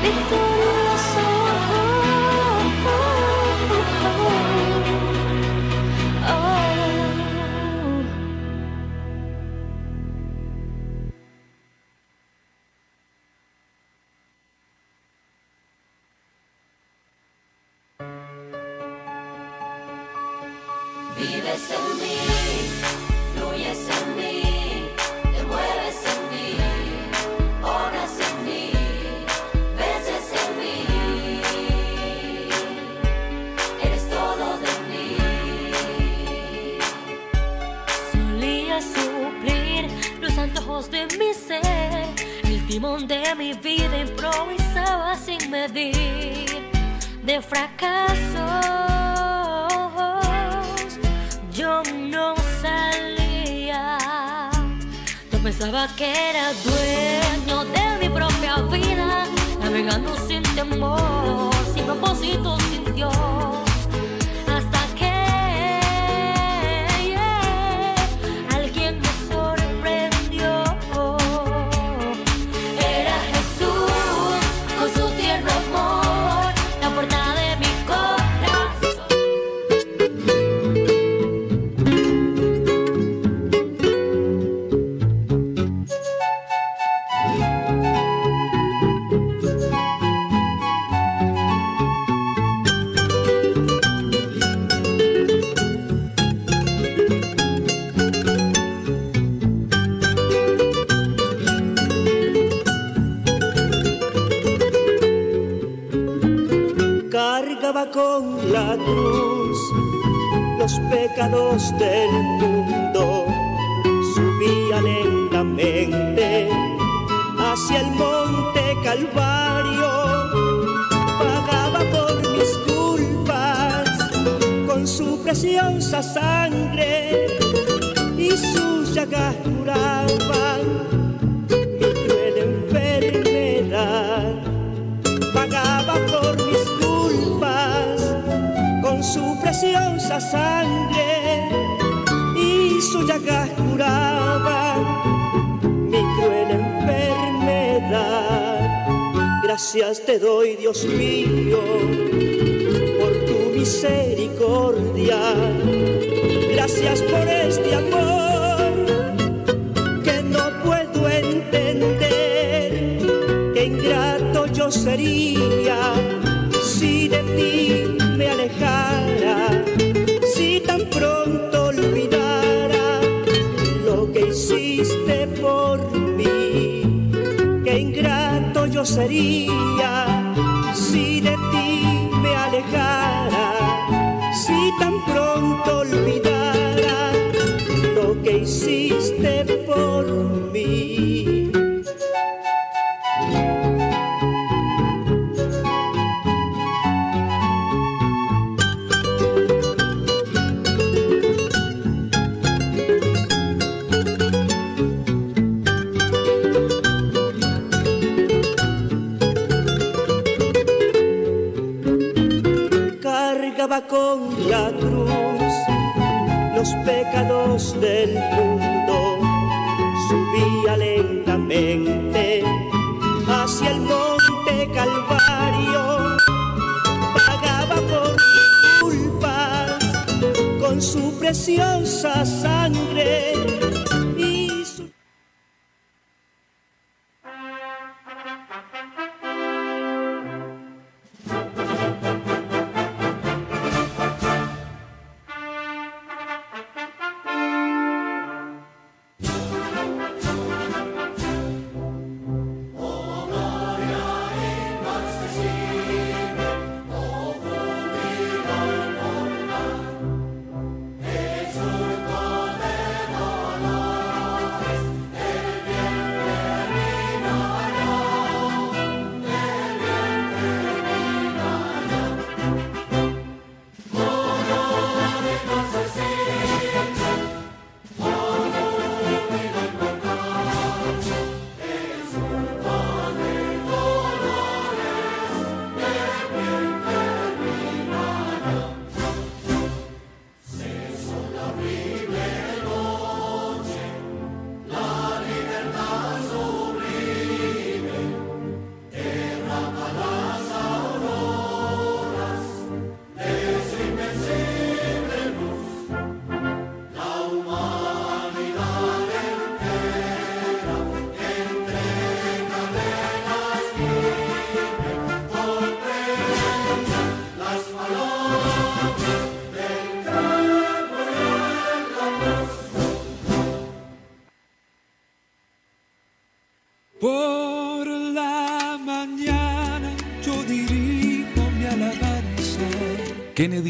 Victoria. preciosa sangre y sus llagas curaban mi cruel enfermedad. Pagaba por mis culpas con su preciosa sangre y sus llagas curaban mi cruel enfermedad. Gracias te doy, Dios mío misericordia. Gracias por este amor que no puedo entender. Qué ingrato yo sería si de ti me alejara, si tan pronto olvidara lo que hiciste por mí. Qué ingrato yo sería si de ti me alejara. hiciste por mí. Cargaba con la cruz preciosa sangre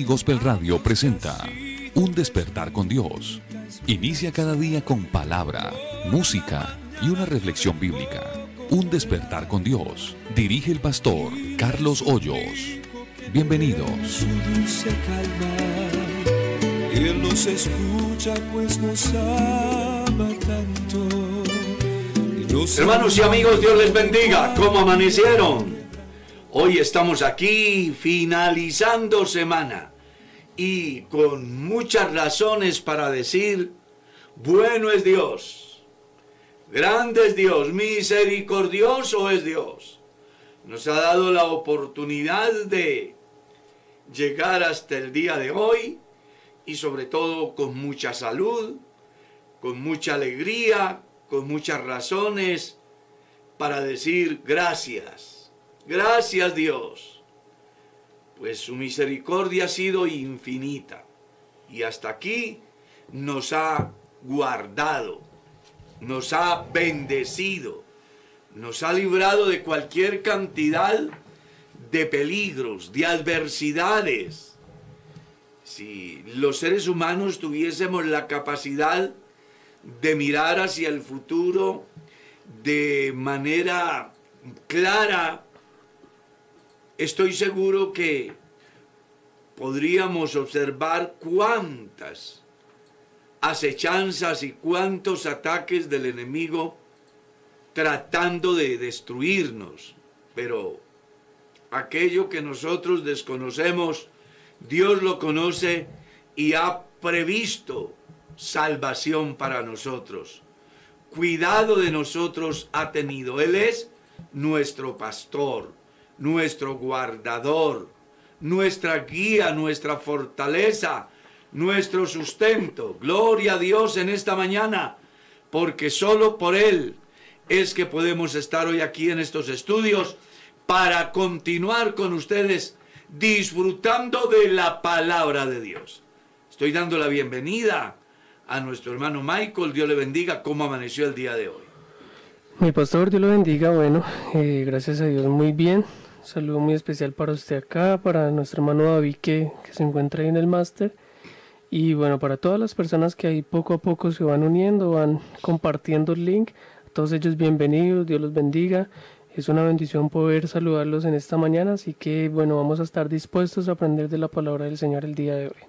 Gospel Radio presenta Un despertar con Dios. Inicia cada día con palabra, música y una reflexión bíblica. Un despertar con Dios. Dirige el pastor Carlos Hoyos. Bienvenidos. Su dulce calma. Él nos escucha pues nos ama tanto. Hermanos y amigos, Dios les bendiga. ¿Cómo amanecieron? Hoy estamos aquí finalizando semana y con muchas razones para decir, bueno es Dios, grande es Dios, misericordioso es Dios. Nos ha dado la oportunidad de llegar hasta el día de hoy y sobre todo con mucha salud, con mucha alegría, con muchas razones para decir gracias. Gracias Dios, pues su misericordia ha sido infinita y hasta aquí nos ha guardado, nos ha bendecido, nos ha librado de cualquier cantidad de peligros, de adversidades. Si los seres humanos tuviésemos la capacidad de mirar hacia el futuro de manera clara, estoy seguro que podríamos observar cuántas acechanzas y cuántos ataques del enemigo tratando de destruirnos. Pero aquello que nosotros desconocemos, Dios lo conoce y ha previsto salvación para nosotros. Cuidado de nosotros ha tenido. Él es nuestro pastor nuestro guardador, nuestra guía, nuestra fortaleza, nuestro sustento. Gloria a Dios en esta mañana, porque solo por Él es que podemos estar hoy aquí en estos estudios para continuar con ustedes disfrutando de la palabra de Dios. Estoy dando la bienvenida a nuestro hermano Michael, Dios le bendiga, cómo amaneció el día de hoy. Mi pastor, Dios lo bendiga. Bueno, eh, gracias a Dios, muy bien. Saludo muy especial para usted acá, para nuestro hermano David que, que se encuentra ahí en el máster. Y bueno, para todas las personas que ahí poco a poco se van uniendo, van compartiendo el link. A todos ellos bienvenidos, Dios los bendiga. Es una bendición poder saludarlos en esta mañana, así que bueno, vamos a estar dispuestos a aprender de la palabra del Señor el día de hoy.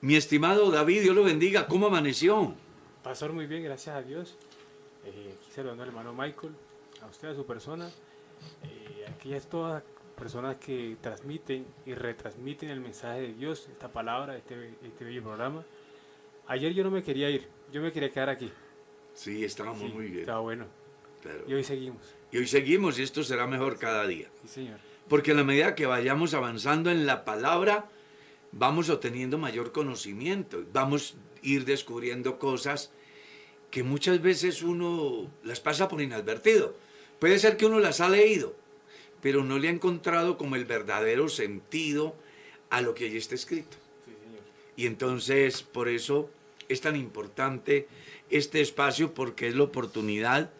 Mi estimado David, Dios lo bendiga, ¿cómo amaneció? Pastor, muy bien, gracias a Dios. Eh, aquí saludando al hermano Michael, a usted, a su persona. Eh, aquí es todas personas que transmiten y retransmiten el mensaje de Dios, esta palabra, este, este bello programa. Ayer yo no me quería ir, yo me quería quedar aquí. Sí, estábamos Sí, muy bien. Estaba bueno. claro. Y hoy seguimos. Y hoy seguimos y esto será mejor cada día. Sí, señor. Porque en la medida que vayamos avanzando en la palabra, vamos obteniendo mayor conocimiento, vamos a ir descubriendo cosas que muchas veces uno las pasa por inadvertido. Puede ser que uno las ha leído, pero no le ha encontrado como el verdadero sentido a lo que allí está escrito. Sí, señor. Y entonces, por eso es tan importante este espacio, porque es la oportunidad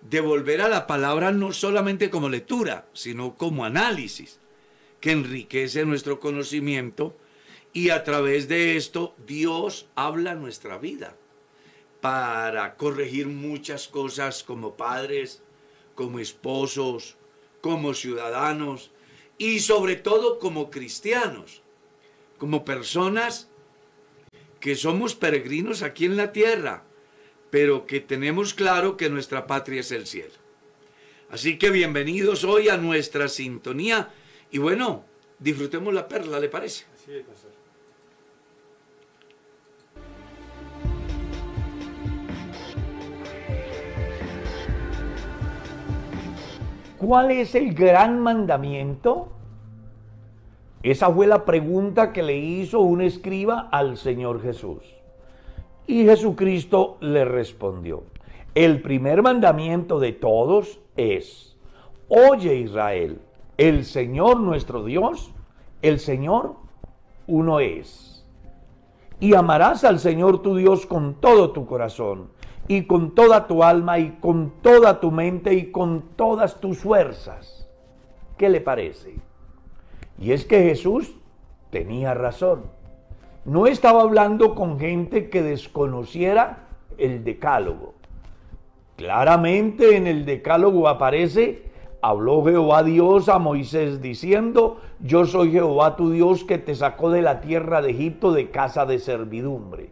de volver a la palabra no solamente como lectura, sino como análisis, que enriquece nuestro conocimiento y a través de esto Dios habla nuestra vida para corregir muchas cosas como padres, como esposos, como ciudadanos y sobre todo como cristianos, como personas que somos peregrinos aquí en la tierra, pero que tenemos claro que nuestra patria es el cielo. Así que bienvenidos hoy a nuestra sintonía y bueno, disfrutemos la perla, ¿le parece? Así es, pastor. ¿Cuál es el gran mandamiento? Esa fue la pregunta que le hizo un escriba al Señor Jesús. Y Jesucristo le respondió, el primer mandamiento de todos es, oye Israel, el Señor nuestro Dios, el Señor uno es. Y amarás al Señor tu Dios con todo tu corazón y con toda tu alma y con toda tu mente y con todas tus fuerzas. ¿Qué le parece? Y es que Jesús tenía razón. No estaba hablando con gente que desconociera el decálogo. Claramente en el decálogo aparece, habló Jehová Dios a Moisés diciendo, yo soy Jehová tu Dios que te sacó de la tierra de Egipto de casa de servidumbre.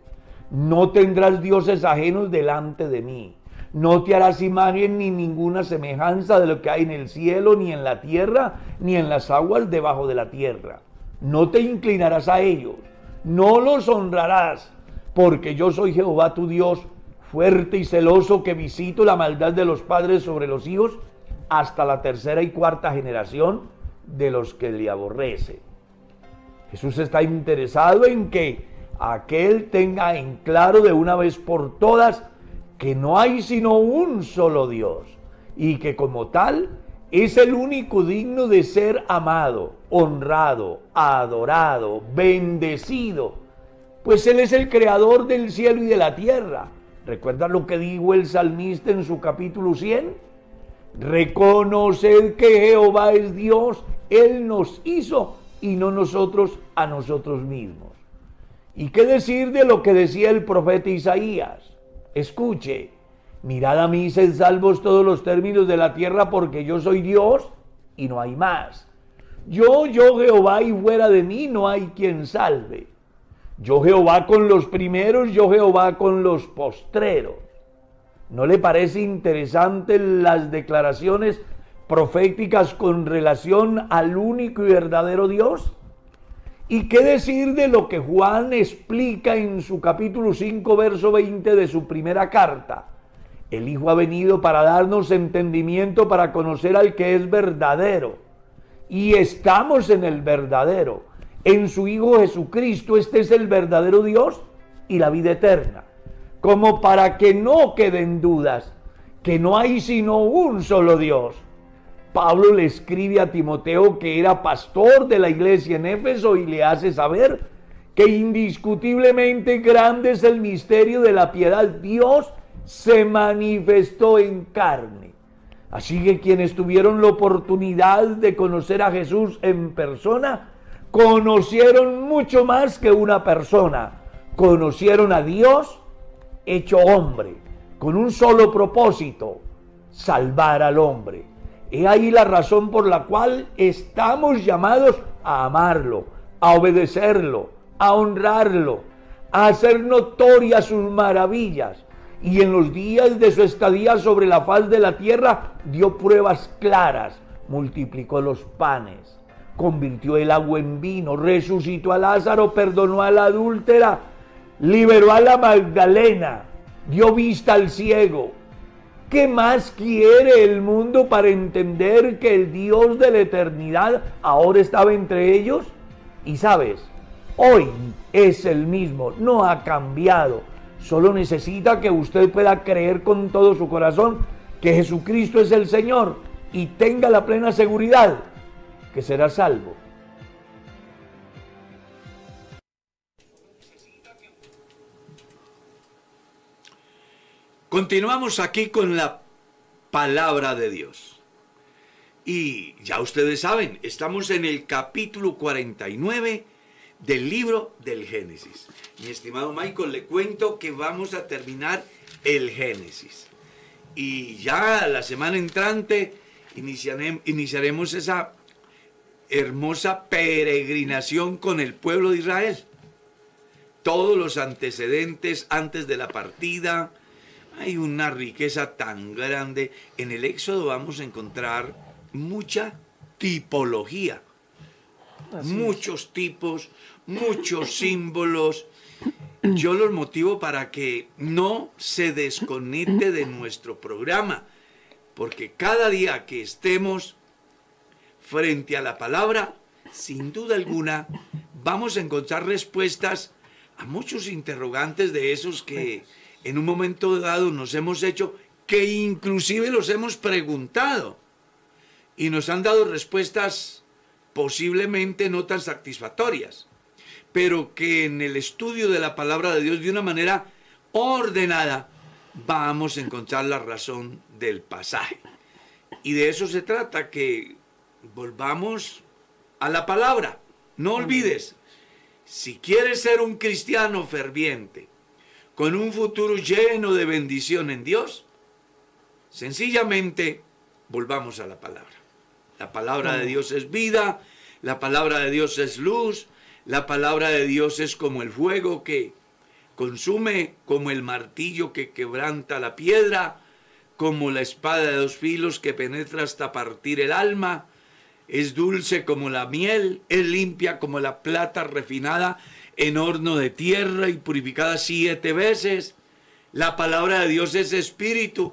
No tendrás dioses ajenos delante de mí. No te harás imagen ni ninguna semejanza de lo que hay en el cielo, ni en la tierra, ni en las aguas debajo de la tierra. No te inclinarás a ellos, no los honrarás, porque yo soy Jehová tu Dios, fuerte y celoso que visito la maldad de los padres sobre los hijos hasta la tercera y cuarta generación de los que le aborrecen. Jesús está interesado en que aquel tenga en claro de una vez por todas que no hay sino un solo Dios y que como tal es el único digno de ser amado, honrado, adorado, bendecido, pues Él es el creador del cielo y de la tierra ¿Recuerdan lo que dijo el salmista en su capítulo 100? Reconoced que Jehová es Dios, Él nos hizo y no nosotros a nosotros mismos. ¿Y qué decir de lo que decía el profeta Isaías? Escuche, mirad a mí, sed salvos todos los términos de la tierra, porque yo soy Dios y no hay más. Yo, yo Jehová, y fuera de mí no hay quien salve. Yo Jehová con los primeros, yo Jehová con los postreros. ¿No le parece interesante las declaraciones proféticas con relación al único y verdadero Dios? ¿Y qué decir de lo que Juan explica en su capítulo 5, verso 20 de su primera carta? El Hijo ha venido para darnos entendimiento, para conocer al que es verdadero. Y estamos en el verdadero en su Hijo Jesucristo. Este es el verdadero Dios y la vida eterna. Como para que no queden dudas que no hay sino un solo Dios. Pablo le escribe a Timoteo que era pastor de la iglesia en Éfeso y le hace saber que indiscutiblemente grande es el misterio de la piedad. Dios se manifestó en carne. Así que quienes tuvieron la oportunidad de conocer a Jesús en persona, conocieron mucho más que una persona. Conocieron a Dios hecho hombre, con un solo propósito, salvar al hombre. He ahí la razón por la cual estamos llamados a amarlo, a obedecerlo, a honrarlo, a hacer notorias sus maravillas. Y en los días de su estadía sobre la faz de la tierra dio pruebas claras, multiplicó los panes convirtió el agua en vino, resucitó a Lázaro, perdonó a la adúltera, liberó a la Magdalena, dio vista al ciego. ¿Qué más quiere el mundo para entender que el Dios de la eternidad ahora estaba entre ellos? Y sabes, hoy es el mismo, no ha cambiado. Solo necesita que usted pueda creer con todo su corazón que Jesucristo es el Señor y tenga la plena seguridad que será salvo. Continuamos aquí con la palabra de Dios. Y ya ustedes saben, estamos en el capítulo 49 del libro del Génesis. Mi estimado Michael, le cuento que vamos a terminar el Génesis. Y ya la semana entrante iniciaremos esa hermosa peregrinación con el pueblo de Israel. Todos los antecedentes antes de la partida. Hay una riqueza tan grande. En el Éxodo vamos a encontrar mucha tipología. muchos tipos, muchos símbolos. Yo los motivo para que no se desconecte de nuestro programa, porque cada día que estemos frente a la palabra, sin duda alguna, vamos a encontrar respuestas a muchos interrogantes de esos que en un momento dado nos hemos hecho, que inclusive los hemos preguntado y nos han dado respuestas posiblemente no tan satisfactorias, pero que en el estudio de la palabra de Dios de una manera ordenada vamos a encontrar la razón del pasaje. Y de eso se trata, que volvamos a la palabra. No olvides, si quieres ser un cristiano ferviente, con un futuro lleno de bendición en Dios, sencillamente volvamos a la palabra. La palabra de Dios es vida, la palabra de Dios es luz, la palabra de Dios es como el fuego que consume, como el martillo que quebranta la piedra, como la espada de dos filos que penetra hasta partir el alma, es dulce como la miel, es limpia como la plata refinada en horno de tierra y purificada siete veces. La palabra de Dios es espíritu.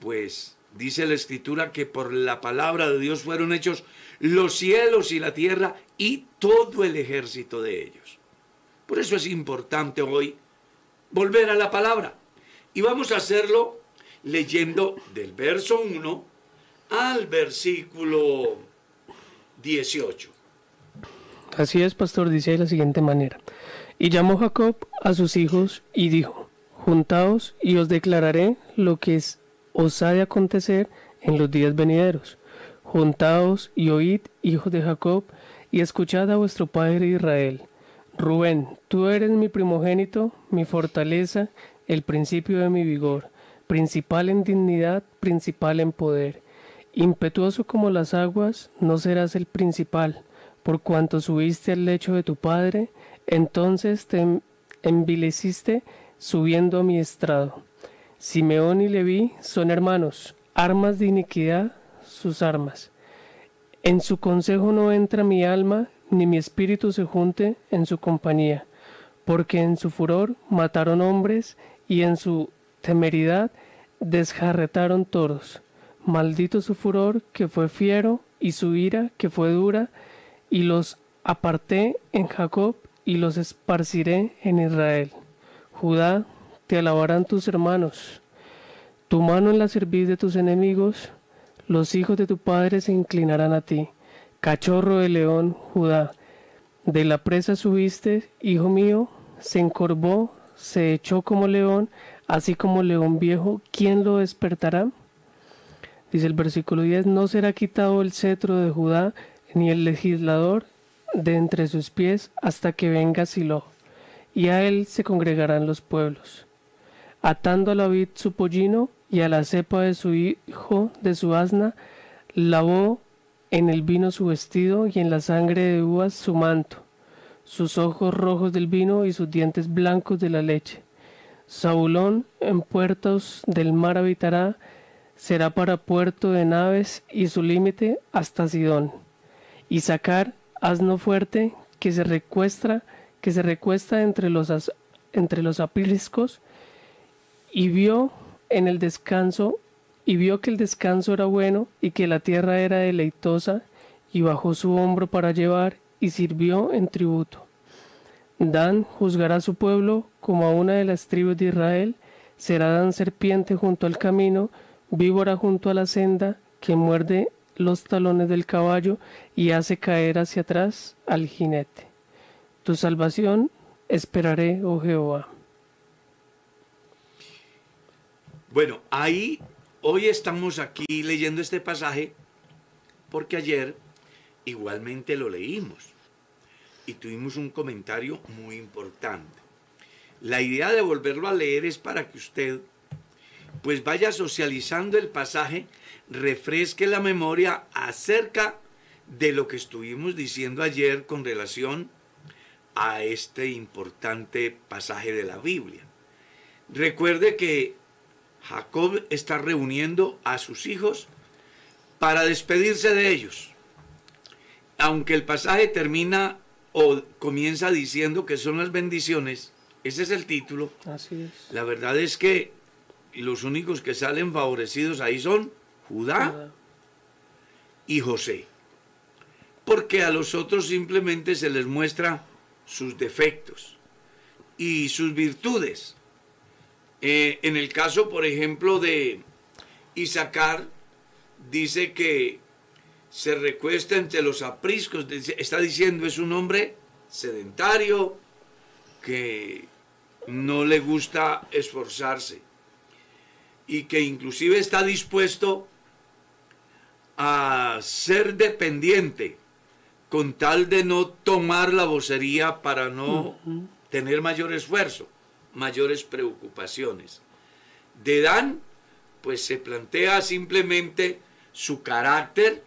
Pues dice la escritura que por la palabra de Dios fueron hechos los cielos y la tierra y todo el ejército de ellos. Por eso es importante hoy volver a la palabra. Y vamos a hacerlo leyendo del verso 1 al versículo 18. Así es, pastor, dice de la siguiente manera. Y llamó Jacob a sus hijos y dijo, Juntaos y os declararé lo que es, os ha de acontecer en los días venideros. Juntaos y oíd, hijos de Jacob, y escuchad a vuestro padre Israel. Rubén, tú eres mi primogénito, mi fortaleza, el principio de mi vigor, principal en dignidad, principal en poder. Impetuoso como las aguas, no serás el principal, por cuanto subiste al lecho de tu padre, entonces te envileciste subiendo a mi estrado. Simeón y Leví son hermanos, armas de iniquidad sus armas. En su consejo no entra mi alma, ni mi espíritu se junte en su compañía, porque en su furor mataron hombres y en su temeridad desjarretaron toros. Maldito su furor que fue fiero y su ira que fue dura, y los aparté en Jacob y los esparciré en Israel. Judá, te alabarán tus hermanos. Tu mano en la cerviz de tus enemigos, los hijos de tu padre se inclinarán a ti. Cachorro de león, Judá, de la presa subiste, hijo mío, se encorvó, se echó como león, así como león viejo, ¿quién lo despertará? Dice el versículo 10, no será quitado el cetro de Judá, ni el legislador de entre sus pies, hasta que venga Silo, y a él se congregarán los pueblos. Atando a la vid su pollino, y a la cepa de su hijo de su asna, lavó en el vino su vestido, y en la sangre de uvas su manto, sus ojos rojos del vino y sus dientes blancos de la leche. Saulón en puertos del mar habitará, será para puerto de naves y su límite hasta Sidón. Y sacar asno fuerte que se recuestra, que se recuesta entre los, entre los apriscos, y vio en el descanso, y vio que el descanso era bueno y que la tierra era deleitosa, y bajó su hombro para llevar y sirvió en tributo. Dan juzgará a su pueblo como a una de las tribus de Israel, será Dan serpiente junto al camino, víbora junto a la senda, que muerde los talones del caballo y hace caer hacia atrás al jinete. Tu salvación esperaré, oh Jehová. Bueno, ahí hoy estamos aquí leyendo este pasaje porque ayer igualmente lo leímos y tuvimos un comentario muy importante. La idea de volverlo a leer es para que usted pues vaya socializando el pasaje, refresque la memoria acerca de lo que estuvimos diciendo ayer con relación a este importante pasaje de la Biblia. Recuerde que Jacob está reuniendo a sus hijos para despedirse de ellos. Aunque el pasaje termina o comienza diciendo que son las bendiciones, ese es el título. Así es. La verdad es que los únicos que salen favorecidos ahí son Judá y José. Porque a los otros simplemente se les muestra sus defectos y sus virtudes. Eh, en el caso, por ejemplo, de Isaacar, dice que se recuesta entre los apriscos, está diciendo es un hombre sedentario que no le gusta esforzarse y que inclusive está dispuesto a ser dependiente con tal de no tomar la vocería para no tener mayor esfuerzo, mayores preocupaciones. De Dan, pues se plantea simplemente su carácter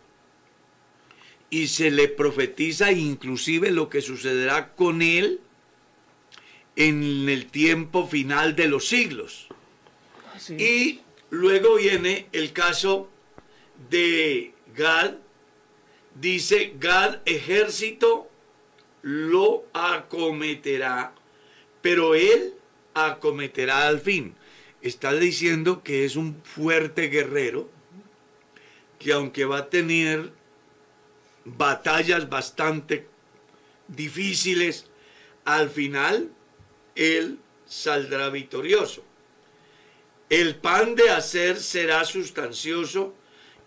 y se le profetiza inclusive lo que sucederá con él en el tiempo final de los siglos. Y luego viene el caso de Gad. Dice, Gad ejército lo acometerá, pero él acometerá al fin. Está diciendo que es un fuerte guerrero, que aunque va a tener batallas bastante difíciles, al final él saldrá victorioso. El pan de hacer será sustancioso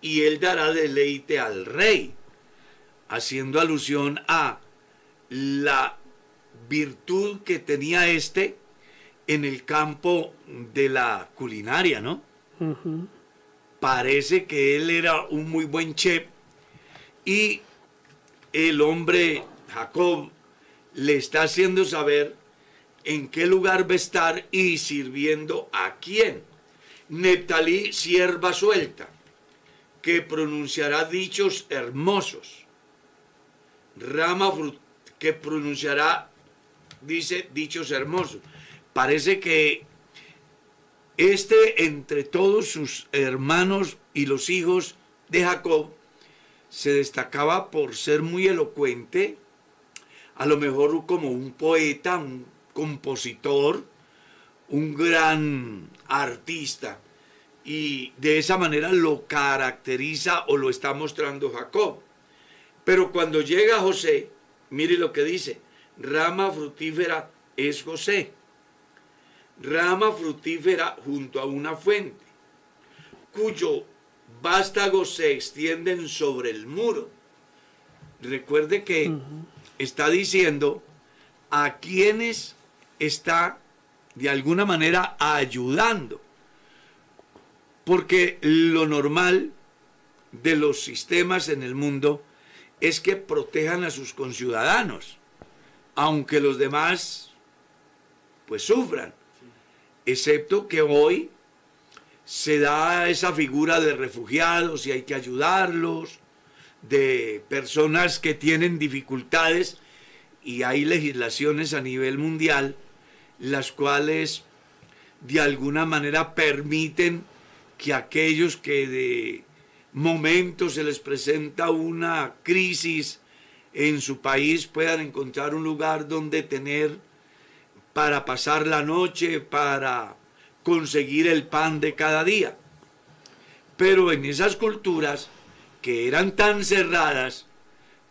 y él dará deleite al rey, haciendo alusión a la virtud que tenía éste en el campo de la culinaria, ¿no? Parece que él era un muy buen chef y el hombre Jacob le está haciendo saber en qué lugar va a estar y sirviendo a quién. Neptalí, sierva suelta, que pronunciará dichos hermosos. Rama que pronunciará, dice, dichos hermosos. Parece que este, entre todos sus hermanos y los hijos de Jacob, se destacaba por ser muy elocuente, a lo mejor como un poeta, un compositor, un gran artista. Y de esa manera lo caracteriza o lo está mostrando Jacob. Pero cuando llega José, mire lo que dice, rama frutífera es José. Rama frutífera junto a una fuente, cuyo vástagos se extienden sobre el muro. Recuerde que está diciendo a quienes está de alguna manera ayudando. Porque lo normal de los sistemas en el mundo es que protejan a sus conciudadanos, aunque los demás pues sufran, excepto que hoy se da esa figura de refugiados y hay que ayudarlos, de personas que tienen dificultades y hay legislaciones a nivel mundial las cuales de alguna manera permiten que aquellos que de momento se les presenta una crisis en su país puedan encontrar un lugar donde tener para pasar la noche, para conseguir el pan de cada día. Pero en esas culturas que eran tan cerradas,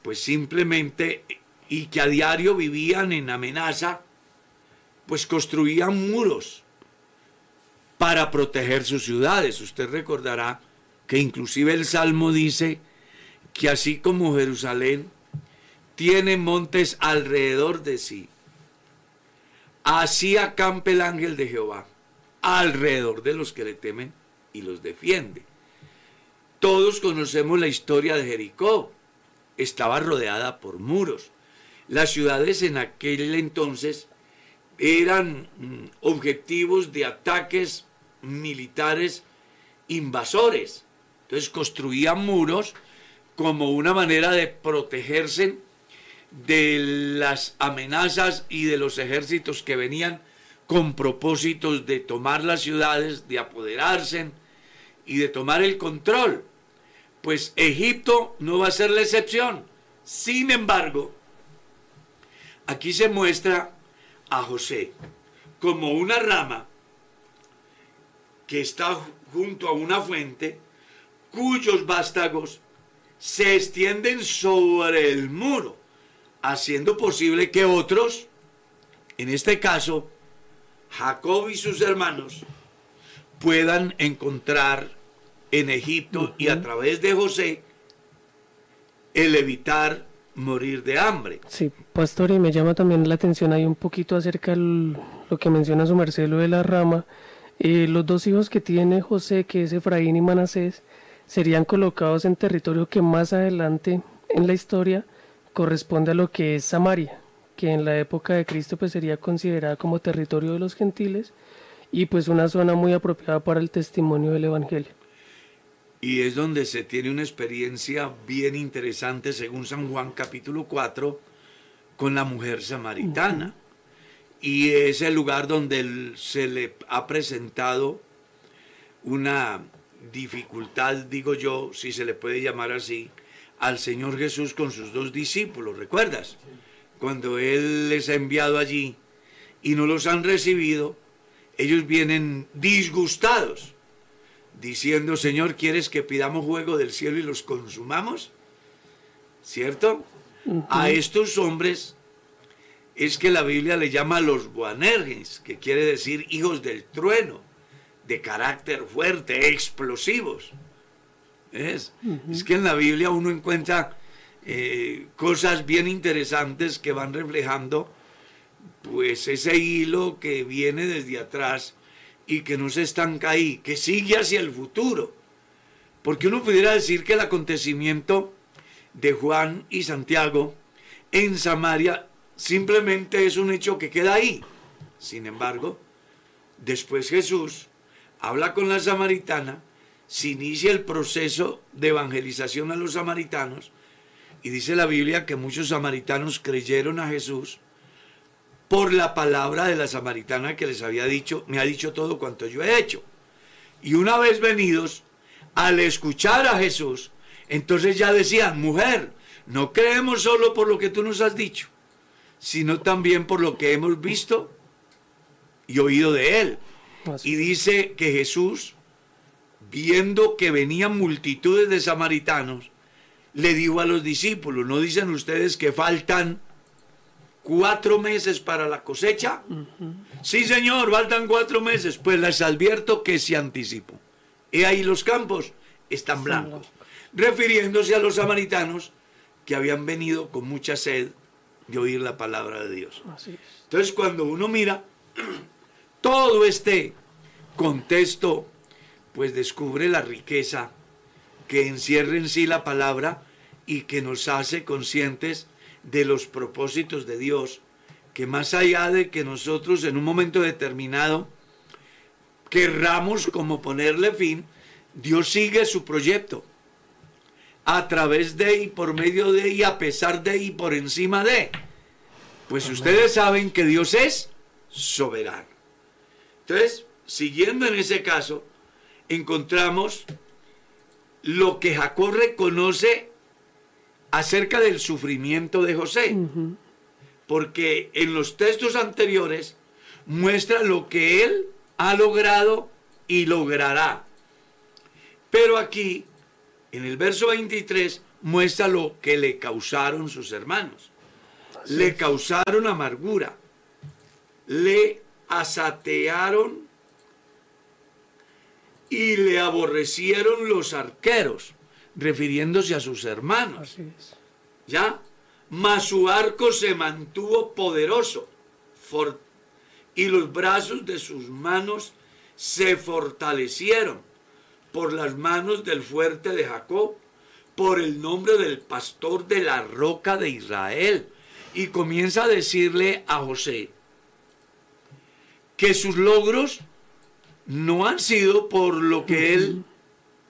pues simplemente, y que a diario vivían en amenaza, pues construían muros para proteger sus ciudades. Usted recordará que inclusive el Salmo dice que así como Jerusalén tiene montes alrededor de sí, así acampa el ángel de Jehová alrededor de los que le temen y los defiende. Todos conocemos la historia de Jericó. Estaba rodeada por muros. Las ciudades en aquel entonces eran mm, objetivos de ataques militares invasores. Entonces construían muros como una manera de protegerse de las amenazas y de los ejércitos que venían con propósitos de tomar las ciudades, de apoderarse y de tomar el control. Pues Egipto no va a ser la excepción. Sin embargo, aquí se muestra a José como una rama que está junto a una fuente cuyos vástagos se extienden sobre el muro, haciendo posible que otros, en este caso, Jacob y sus hermanos puedan encontrar en Egipto y a través de José el evitar morir de hambre. Sí, pastor, y me llama también la atención ahí un poquito acerca de lo que menciona su Marcelo de la rama. Eh, los dos hijos que tiene José, que es Efraín y Manasés, serían colocados en territorio que más adelante en la historia corresponde a lo que es Samaria, que en la época de Cristo pues sería considerada como territorio de los gentiles y pues una zona muy apropiada para el testimonio del Evangelio. Y es donde se tiene una experiencia bien interesante, según San Juan capítulo 4, con la mujer samaritana. Y es el lugar donde se le ha presentado una dificultad, digo yo, si se le puede llamar así, al Señor Jesús con sus dos discípulos. ¿Recuerdas? Cuando Él les ha enviado allí y no los han recibido, ellos vienen disgustados, diciendo, Señor, ¿quieres que pidamos juego del cielo y los consumamos? ¿Cierto? A estos hombres es que la Biblia le llama los Boanerges, que quiere decir hijos del trueno, de carácter fuerte, explosivos. Es, es que en la Biblia uno encuentra eh, cosas bien interesantes que van reflejando pues ese hilo que viene desde atrás y que no se estanca ahí, que sigue hacia el futuro. Porque uno pudiera decir que el acontecimiento de Juan y Santiago en Samaria simplemente es un hecho que queda ahí. Sin embargo, después Jesús habla con la samaritana, se inicia el proceso de evangelización a los samaritanos y dice la Biblia que muchos samaritanos creyeron a Jesús por la palabra de la samaritana que les había dicho, me ha dicho todo cuanto yo he hecho. Y una vez venidos, al escuchar a Jesús, entonces ya decían, mujer, no creemos solo por lo que tú nos has dicho, sino también por lo que hemos visto y oído de él. Y dice que Jesús, viendo que venían multitudes de samaritanos, le dijo a los discípulos, ¿no dicen ustedes que faltan cuatro meses para la cosecha. Sí, señor, faltan cuatro meses. Pues les advierto que se anticipó. Y ahí los campos están blancos. Refiriéndose a los samaritanos que habían venido con mucha sed de oír la palabra de Dios. Entonces, cuando uno mira todo este contexto, pues descubre la riqueza que encierra en sí la palabra y que nos hace conscientes de los propósitos de Dios, que más allá de que nosotros en un momento determinado querramos como ponerle fin, Dios sigue su proyecto a través de y por medio de y a pesar de y por encima de. Pues ustedes saben que Dios es soberano. Entonces, siguiendo en ese caso, encontramos lo que Jacob reconoce acerca del sufrimiento de José. Porque en los textos anteriores muestra lo que él ha logrado y logrará. Pero aquí, en el verso 23, muestra lo que le causaron sus hermanos. le causaron amargura. Le asatearon y le aborrecieron los arqueros refiriéndose a sus hermanos. ¿Ya? Mas su arco se mantuvo poderoso y los brazos de sus manos se fortalecieron por las manos del fuerte de Jacob, por el nombre del pastor de la roca de Israel. Y comienza a decirle a José que sus logros no han sido por lo que él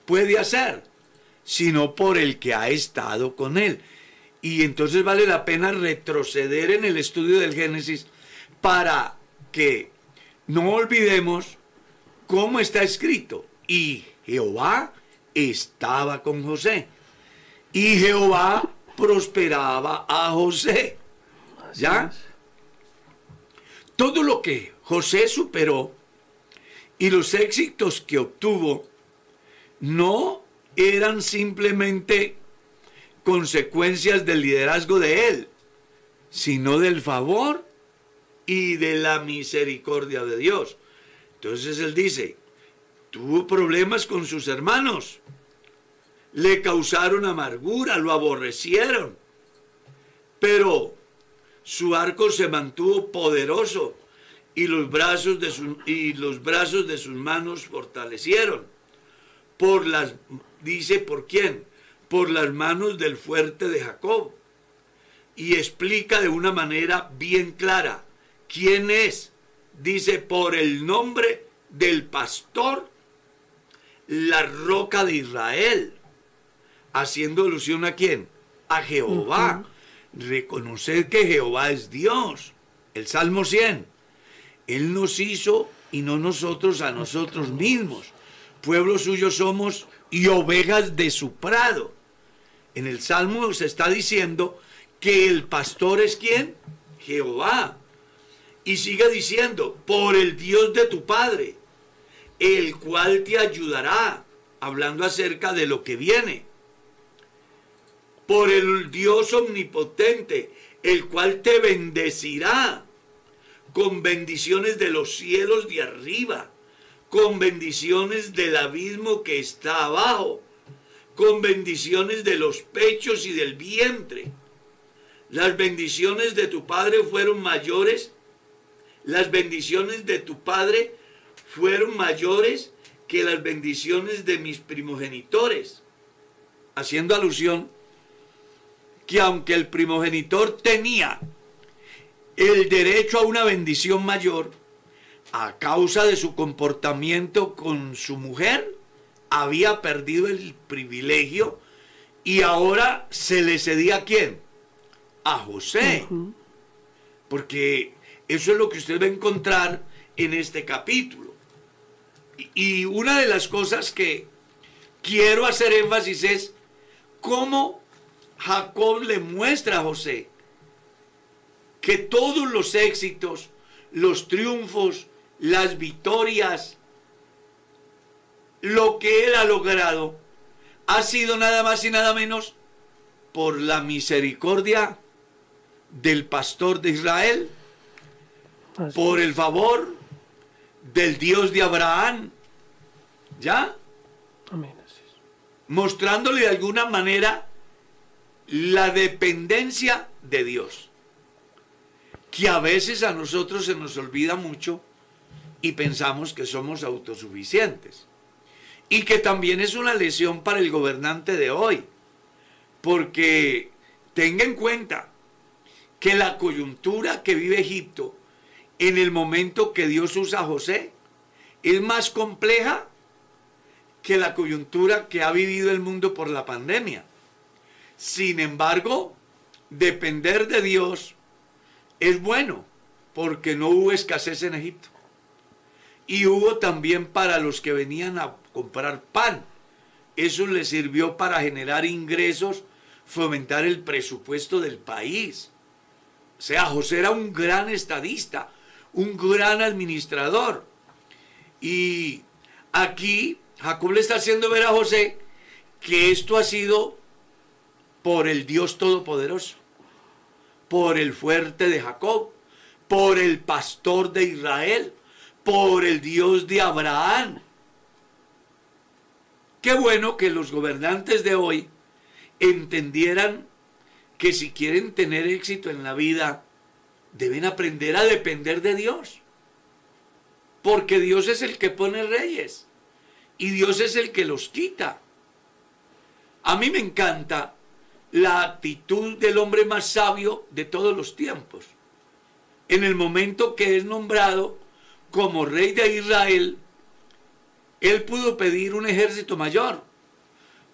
puede hacer, sino por el que ha estado con él. Y entonces vale la pena retroceder en el estudio del Génesis para que no olvidemos cómo está escrito. Y Jehová estaba con José. Y Jehová prosperaba a José. ¿Ya? Todo lo que José superó y los éxitos que obtuvo no eran simplemente consecuencias del liderazgo de él, sino del favor y de la misericordia de Dios. Entonces él dice, tuvo problemas con sus hermanos, le causaron amargura, lo aborrecieron, pero su arco se mantuvo poderoso y los brazos de, y los brazos de sus manos fortalecieron por las dice por quién, por las manos del fuerte de Jacob. Y explica de una manera bien clara quién es. Dice por el nombre del pastor, la roca de Israel. Haciendo alusión a quién? A Jehová. Reconocer que Jehová es Dios. El Salmo 100. Él nos hizo y no nosotros a nosotros mismos. Pueblo suyo somos y ovejas de su prado. En el Salmo se está diciendo que el pastor es quién? Jehová. Y sigue diciendo, por el Dios de tu Padre, el cual te ayudará, hablando acerca de lo que viene. Por el Dios omnipotente, el cual te bendecirá con bendiciones de los cielos de arriba, con bendiciones del abismo que está abajo, con bendiciones de los pechos y del vientre. Las bendiciones de tu Padre fueron mayores, las bendiciones de tu Padre fueron mayores que las bendiciones de mis primogenitores. Haciendo alusión que aunque el primogenitor tenía el derecho a una bendición mayor, a causa de su comportamiento con su mujer, había perdido el privilegio y ahora se le cedía a quién? A José. Porque eso es lo que usted va a encontrar en este capítulo. Y una de las cosas que quiero hacer énfasis es cómo Jacob le muestra a José que todos los éxitos, los triunfos, las victorias, lo que él ha logrado, ha sido nada más y nada menos por la misericordia del pastor de Israel, por el favor del Dios de Abraham. ¿Ya? Mostrándole de alguna manera la dependencia de Dios. Que a veces a nosotros se nos olvida mucho y pensamos que somos autosuficientes. Y que también es una lesión para el gobernante de hoy. Porque tenga en cuenta que la coyuntura que vive Egipto en el momento que Dios usa a José es más compleja que la coyuntura que ha vivido el mundo por la pandemia. Sin embargo, depender de Dios es bueno porque no hubo escasez en Egipto. Y hubo también para los que venían a comprar pan. Eso les sirvió para generar ingresos, fomentar el presupuesto del país. O sea, José era un gran estadista, un gran administrador. Y aquí Jacob le está haciendo ver a José que esto ha sido por el Dios Todopoderoso, por el fuerte de Jacob, por el pastor de Israel, por el Dios de Abraham. Qué bueno que los gobernantes de hoy entendieran que si quieren tener éxito en la vida, deben aprender a depender de Dios. Porque Dios es el que pone reyes y Dios es el que los quita. A mí me encanta la actitud del hombre más sabio de todos los tiempos. En el momento que es nombrado como rey de Israel, él pudo pedir un ejército mayor,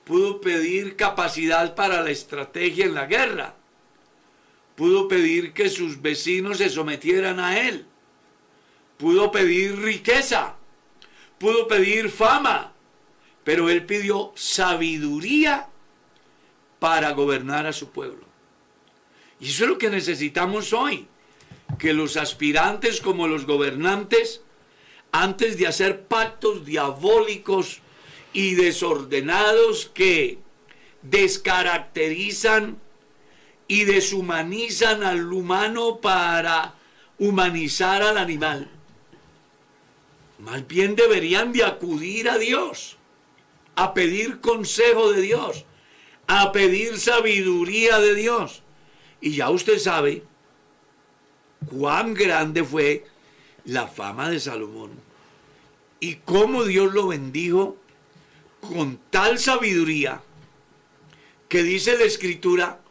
pudo pedir capacidad para la estrategia en la guerra, pudo pedir que sus vecinos se sometieran a él, pudo pedir riqueza, pudo pedir fama, pero él pidió sabiduría para gobernar a su pueblo. Y eso es lo que necesitamos hoy. Que los aspirantes como los gobernantes, antes de hacer pactos diabólicos y desordenados que descaracterizan y deshumanizan al humano para humanizar al animal, más bien deberían de acudir a Dios, a pedir consejo de Dios, a pedir sabiduría de Dios. Y ya usted sabe cuán grande fue la fama de Salomón y cómo Dios lo bendijo con tal sabiduría que dice la escritura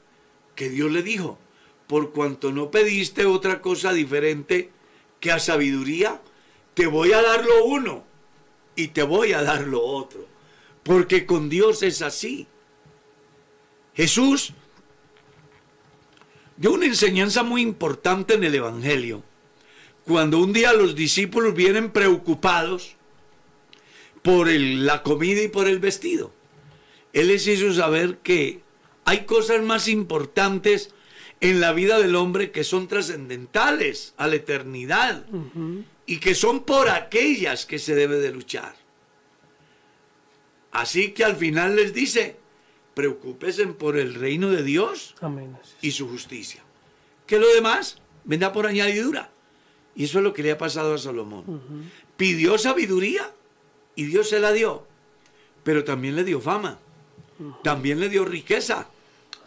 que Dios le dijo, por cuanto no pediste otra cosa diferente que a sabiduría, te voy a dar lo uno y te voy a dar lo otro. Porque con Dios es así. Jesús dio una enseñanza muy importante en el Evangelio. Cuando un día los discípulos vienen preocupados por la comida y por el vestido, Él les hizo saber que hay cosas más importantes en la vida del hombre que son trascendentales a la eternidad y que son por aquellas que se debe de luchar. Así que al final les dice, preocúpese por el reino de Dios y su justicia. Que lo demás vendrá por añadidura. Y eso es lo que le ha pasado a Salomón. Pidió sabiduría y Dios se la dio. Pero también le dio fama. También le dio riqueza.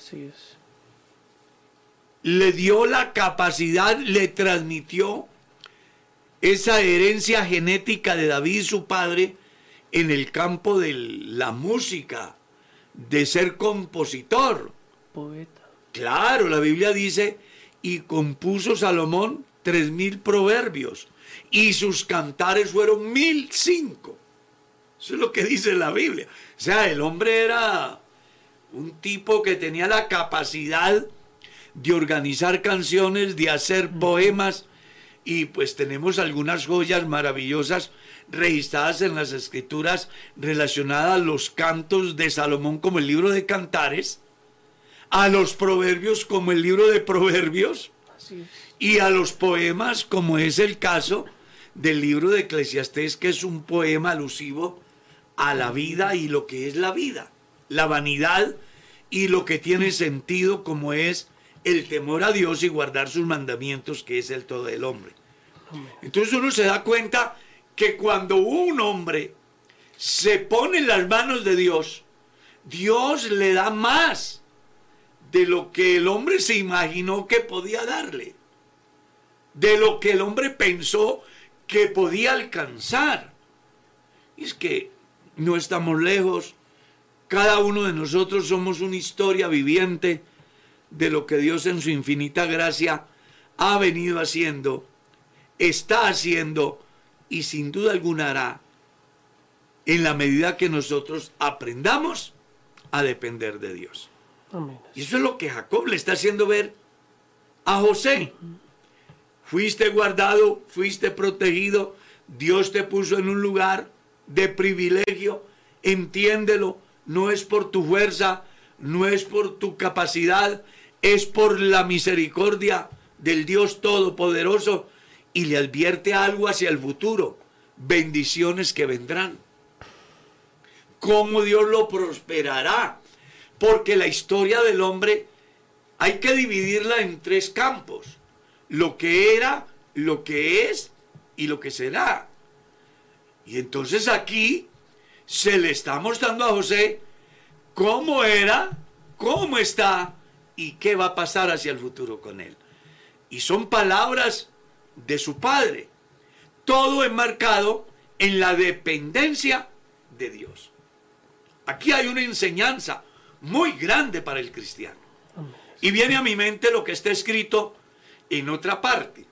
Así es. Le dio la capacidad, le transmitió esa herencia genética de David, su padre, en el campo de la música, de ser compositor. Poeta. Claro, la Biblia dice, y compuso Salomón tres mil proverbios, y sus cantares fueron mil cinco. Eso es lo que dice la Biblia. O sea, el hombre era un tipo que tenía la capacidad de organizar canciones, de hacer poemas, y pues tenemos algunas joyas maravillosas registradas en las escrituras relacionadas a los cantos de Salomón como el libro de cantares, a los proverbios como el libro de proverbios y a los poemas como es el caso del libro de Eclesiastés que es un poema alusivo a la vida y lo que es la vida, la vanidad y lo que tiene sentido como es el temor a Dios y guardar sus mandamientos que es el todo del hombre. Entonces uno se da cuenta que cuando un hombre se pone en las manos de Dios, Dios le da más de lo que el hombre se imaginó que podía darle, de lo que el hombre pensó que podía alcanzar. Y es que no estamos lejos, cada uno de nosotros somos una historia viviente de lo que Dios en su infinita gracia ha venido haciendo, está haciendo y sin duda alguna hará en la medida que nosotros aprendamos a depender de Dios. Y eso es lo que Jacob le está haciendo ver a José. Fuiste guardado, fuiste protegido, Dios te puso en un lugar de privilegio, entiéndelo, no es por tu fuerza, no es por tu capacidad, es por la misericordia del Dios Todopoderoso y le advierte algo hacia el futuro, bendiciones que vendrán. Cómo Dios lo prosperará, porque la historia del hombre hay que dividirla en tres campos, lo que era, lo que es y lo que será. Y entonces aquí se le está mostrando a José cómo era, cómo está y qué va a pasar hacia el futuro con él. Y son palabras de su Padre. Todo enmarcado en la dependencia de Dios. Aquí hay una enseñanza muy grande para el cristiano. Y viene a mi mente lo que está escrito en otra parte.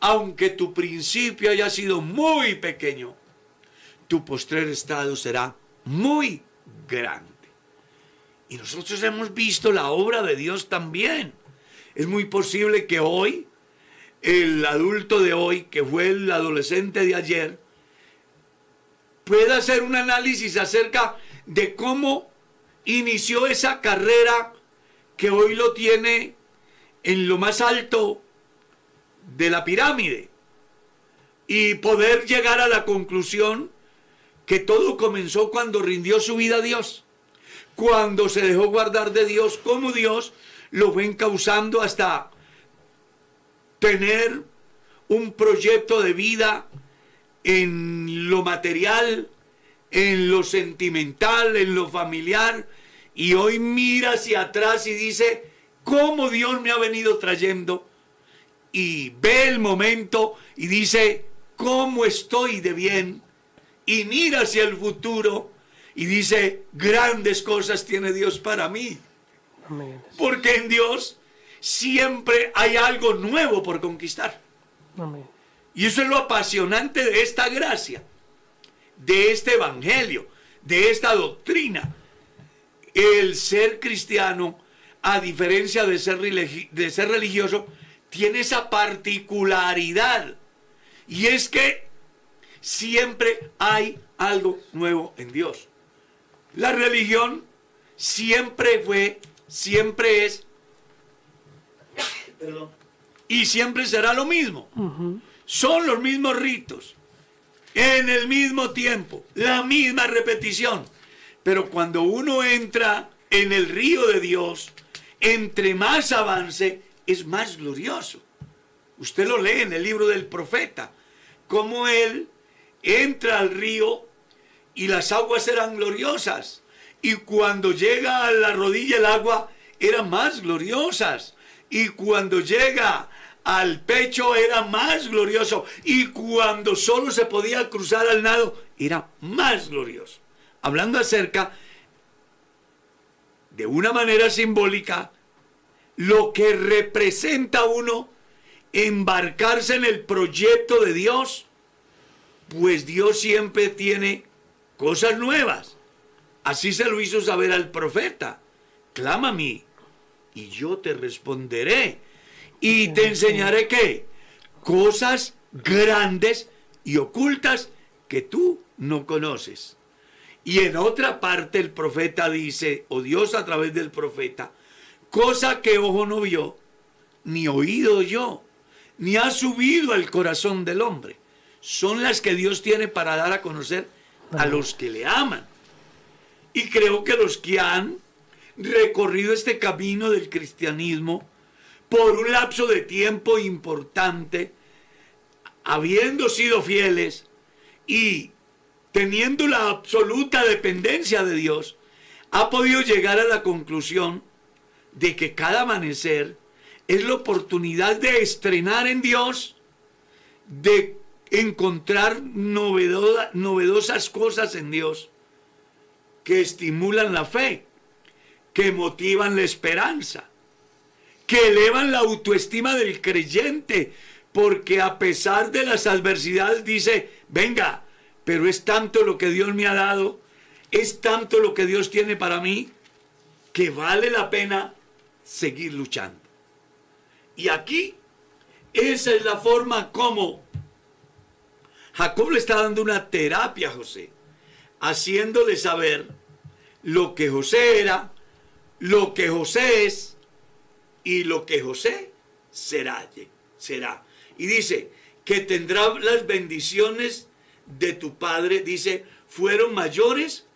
Aunque tu principio haya sido muy pequeño, tu postrer estado será muy grande. Y nosotros hemos visto la obra de Dios también. Es muy posible que hoy el adulto de hoy, que fue el adolescente de ayer, pueda hacer un análisis acerca de cómo inició esa carrera que hoy lo tiene en lo más alto de la pirámide y poder llegar a la conclusión que todo comenzó cuando rindió su vida a Dios, cuando se dejó guardar de Dios, como Dios lo fue encauzando hasta tener un proyecto de vida en lo material, en lo sentimental, en lo familiar, y hoy mira hacia atrás y dice, ¿cómo Dios me ha venido trayendo? Y ve el momento y dice, ¿cómo estoy de bien? Y mira hacia el futuro y dice, grandes cosas tiene Dios para mí. Amén. Porque en Dios siempre hay algo nuevo por conquistar. Amén. Y eso es lo apasionante de esta gracia, de este evangelio, de esta doctrina. El ser cristiano, a diferencia de ser, de ser religioso, tiene esa particularidad. Y es que siempre hay algo nuevo en Dios. La religión siempre fue, siempre es, perdón, y siempre será lo mismo. Son los mismos ritos, en el mismo tiempo, la misma repetición. Pero cuando uno entra en el río de Dios, entre más avance, es más glorioso. Usted lo lee en el libro del profeta, cómo él entra al río y las aguas eran gloriosas. Y cuando llega a la rodilla el agua, eran más gloriosas. Y cuando llega al pecho, era más glorioso. Y cuando solo se podía cruzar al nado, era más glorioso. Hablando acerca, de una manera simbólica, lo que representa uno embarcarse en el proyecto de Dios, pues Dios siempre tiene cosas nuevas. Así se lo hizo saber al profeta. Clama a mí y yo te responderé. Y te enseñaré qué? Cosas grandes y ocultas que tú no conoces. Y en otra parte el profeta dice, o Dios a través del profeta, cosa que ojo no vio, ni oído yo, ni ha subido al corazón del hombre. Son las que Dios tiene para dar a conocer a los que le aman. Y creo que los que han recorrido este camino del cristianismo por un lapso de tiempo importante, habiendo sido fieles y teniendo la absoluta dependencia de Dios, ha podido llegar a la conclusión de que cada amanecer es la oportunidad de estrenar en Dios, de encontrar novedosa- novedosas cosas en Dios que estimulan la fe, que motivan la esperanza, que elevan la autoestima del creyente, porque a pesar de las adversidades dice, venga, pero es tanto lo que Dios me ha dado, es tanto lo que Dios tiene para mí, que vale la pena seguir luchando. Y aquí, esa es la forma como Jacob le está dando una terapia a José, haciéndole saber lo que José era, lo que José es y lo que José será. será. Y dice que tendrá las bendiciones de tu padre, dice, fueron mayores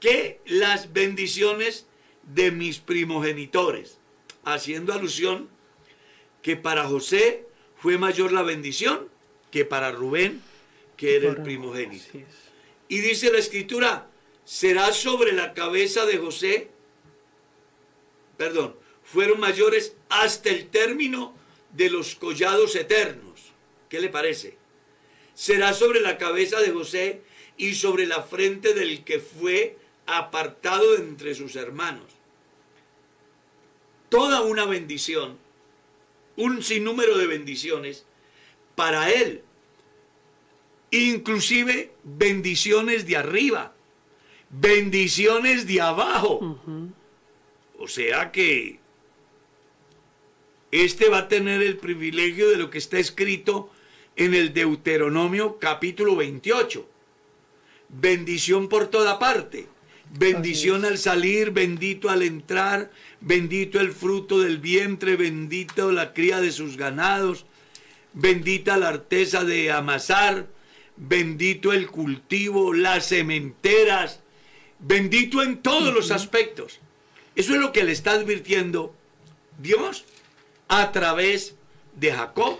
que las bendiciones de mis primogenitores, haciendo alusión que para José fue mayor la bendición que para Rubén, que era el primogénito. Y dice la escritura, será sobre la cabeza de José, perdón, fueron mayores hasta el término de los collados eternos. ¿Qué le parece? Será sobre la cabeza de José y sobre la frente del que fue apartado de entre sus hermanos. Toda una bendición, un sinnúmero de bendiciones para él, inclusive bendiciones de arriba, bendiciones de abajo. O sea que este va a tener el privilegio de lo que está escrito en el Deuteronomio capítulo 28. Bendición por toda parte. Bendición al salir, bendito al entrar, bendito el fruto del vientre, bendito la cría de sus ganados, bendita la arteza de amasar, bendito el cultivo, las sementeras, bendito en todos los aspectos. Eso es lo que le está advirtiendo Dios a través de Jacob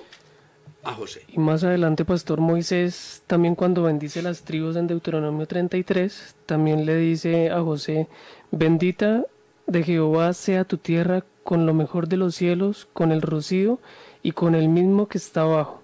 a José. Y más adelante, Pastor Moisés, también cuando bendice las tribus en Deuteronomio 33, también le dice a José, bendita de Jehová sea tu tierra con lo mejor de los cielos, con el rocío y con el mismo que está abajo,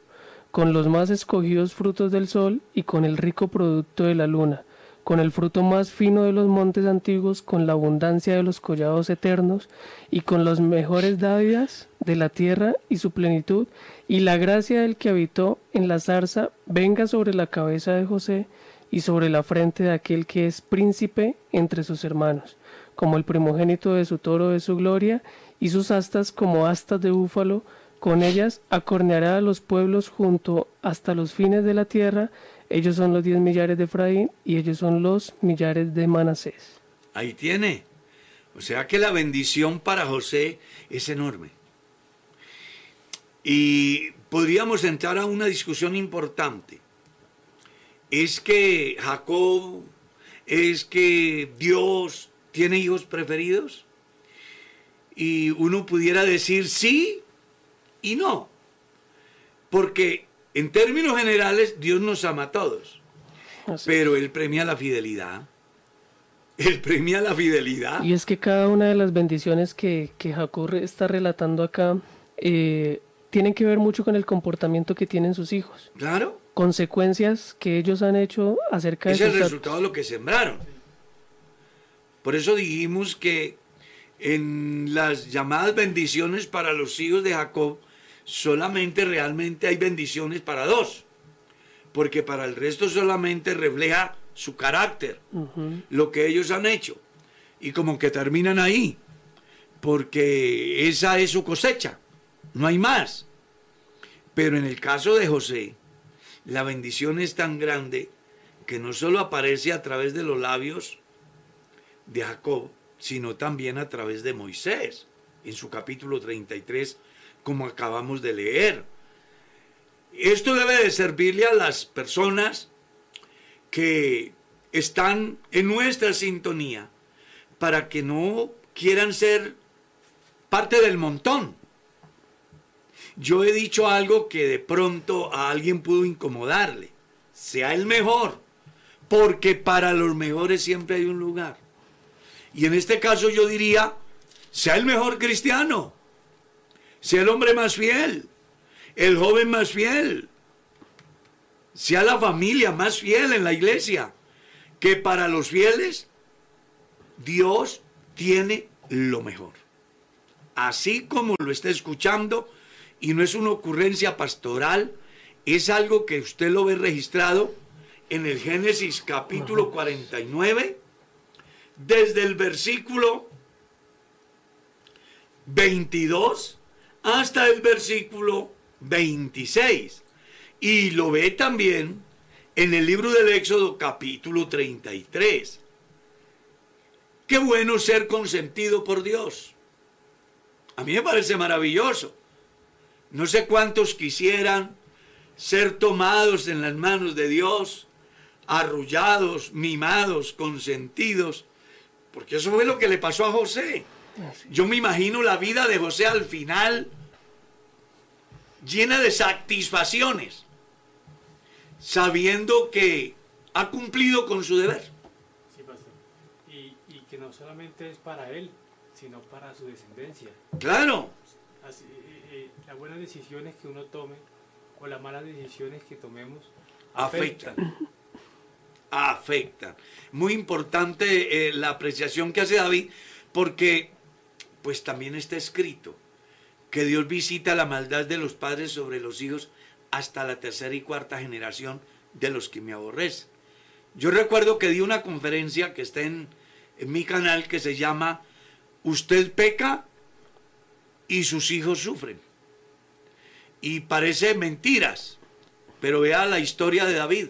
con los más escogidos frutos del sol y con el rico producto de la luna, con el fruto más fino de los montes antiguos, con la abundancia de los collados eternos, y con los mejores dádivas de la tierra y su plenitud, y la gracia del que habitó en la zarza venga sobre la cabeza de José y sobre la frente de aquel que es príncipe entre sus hermanos, como el primogénito de su toro de su gloria, y sus astas como astas de búfalo, con ellas acorneará a los pueblos junto hasta los fines de la tierra, ellos son los diez millares de Efraín y ellos son los millares de Manasés. Ahí tiene. O sea que la bendición para José es enorme. Y podríamos entrar a una discusión importante. ¿Es que Jacob, es que Dios tiene hijos preferidos? Y uno pudiera decir sí y no. Porque en términos generales Dios nos ama a todos. Pero Él premia la fidelidad. Él premia la fidelidad. Y es que cada una de las bendiciones que, que Jacob está relatando acá eh, tienen que ver mucho con el comportamiento que tienen sus hijos. Claro. Consecuencias que ellos han hecho acerca de Es el resultado de lo que sembraron. Por eso dijimos que en las llamadas bendiciones para los hijos de Jacob, solamente realmente hay bendiciones para dos, porque para el resto solamente refleja su carácter, lo que ellos han hecho, y como que terminan ahí, porque esa es su cosecha, no hay más. Pero en el caso de José, la bendición es tan grande que no solo aparece a través de los labios de Jacob, sino también a través de Moisés, en su capítulo 33, como acabamos de leer. Esto debe de servirle a las personas que están en nuestra sintonía para que no quieran ser parte del montón. Yo he dicho algo que de pronto a alguien pudo incomodarle. Sea el mejor, porque para los mejores siempre hay un lugar. Y en este caso yo diría, sea el mejor cristiano sea el hombre más fiel, el joven más fiel, sea la familia más fiel en la iglesia, que para los fieles Dios tiene lo mejor. Así como lo está escuchando, y no es una ocurrencia pastoral, es algo que usted lo ve registrado en el Génesis capítulo 49, desde el versículo 22 hasta el versículo 26. Y lo ve también en el libro del Éxodo capítulo 33. Qué bueno ser consentido por Dios. A mí me parece maravilloso. No sé cuántos quisieran ser tomados en las manos de Dios, arrullados, mimados, consentidos, porque eso fue lo que le pasó a José. Yo me imagino la vida de José al final llena de satisfacciones, sabiendo que ha cumplido con su deber. Sí, pastor. Y, que no solamente es para él, sino para su descendencia. Claro. Así, eh, eh, las buenas decisiones que uno tome o las malas decisiones que tomemos afectan. Afectan. Muy importante eh, la apreciación que hace David, porque pues también está escrito que Dios visita la maldad de los padres sobre los hijos hasta la tercera y cuarta generación de los que me aborrecen. Yo recuerdo que di una conferencia que está en, mi canal que se llama Usted peca y sus hijos sufren. Y parece mentiras, pero vea la historia de David,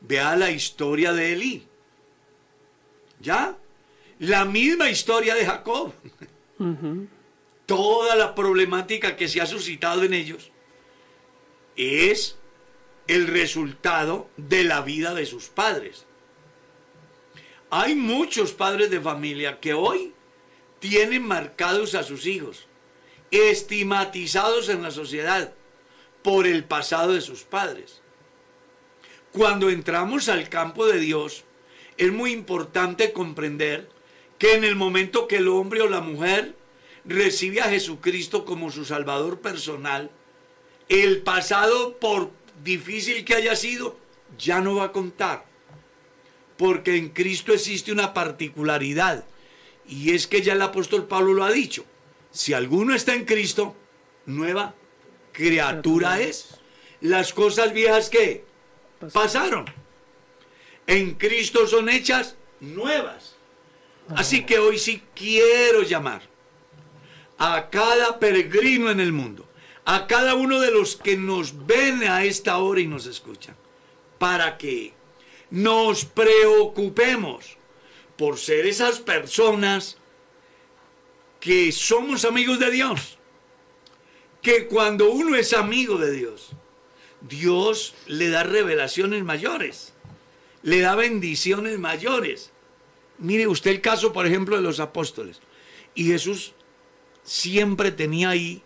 vea la historia de Elí. ¿Ya? La misma historia de Jacob. Toda la problemática que se ha suscitado en ellos es el resultado de la vida de sus padres. Hay muchos padres de familia que hoy tienen marcados a sus hijos, estigmatizados en la sociedad por el pasado de sus padres. Cuando entramos al campo de Dios, es muy importante comprender que en el momento que el hombre o la mujer recibe a Jesucristo como su Salvador personal, el pasado, por difícil que haya sido, ya no va a contar. porque en Cristo existe una particularidad. Y es que ya el apóstol Pablo lo ha dicho. Si alguno está en Cristo, nueva criatura es. Las cosas viejas que pasaron. En Cristo son hechas nuevas. Así que hoy sí quiero llamar a cada peregrino en el mundo, a cada uno de los que nos ven a esta hora y nos escuchan, para que nos preocupemos por ser esas personas que somos amigos de Dios. Que cuando uno es amigo de Dios, Dios le da revelaciones mayores, le da bendiciones mayores. Mire usted el caso, por ejemplo, de los apóstoles. Y Jesús siempre tenía ahí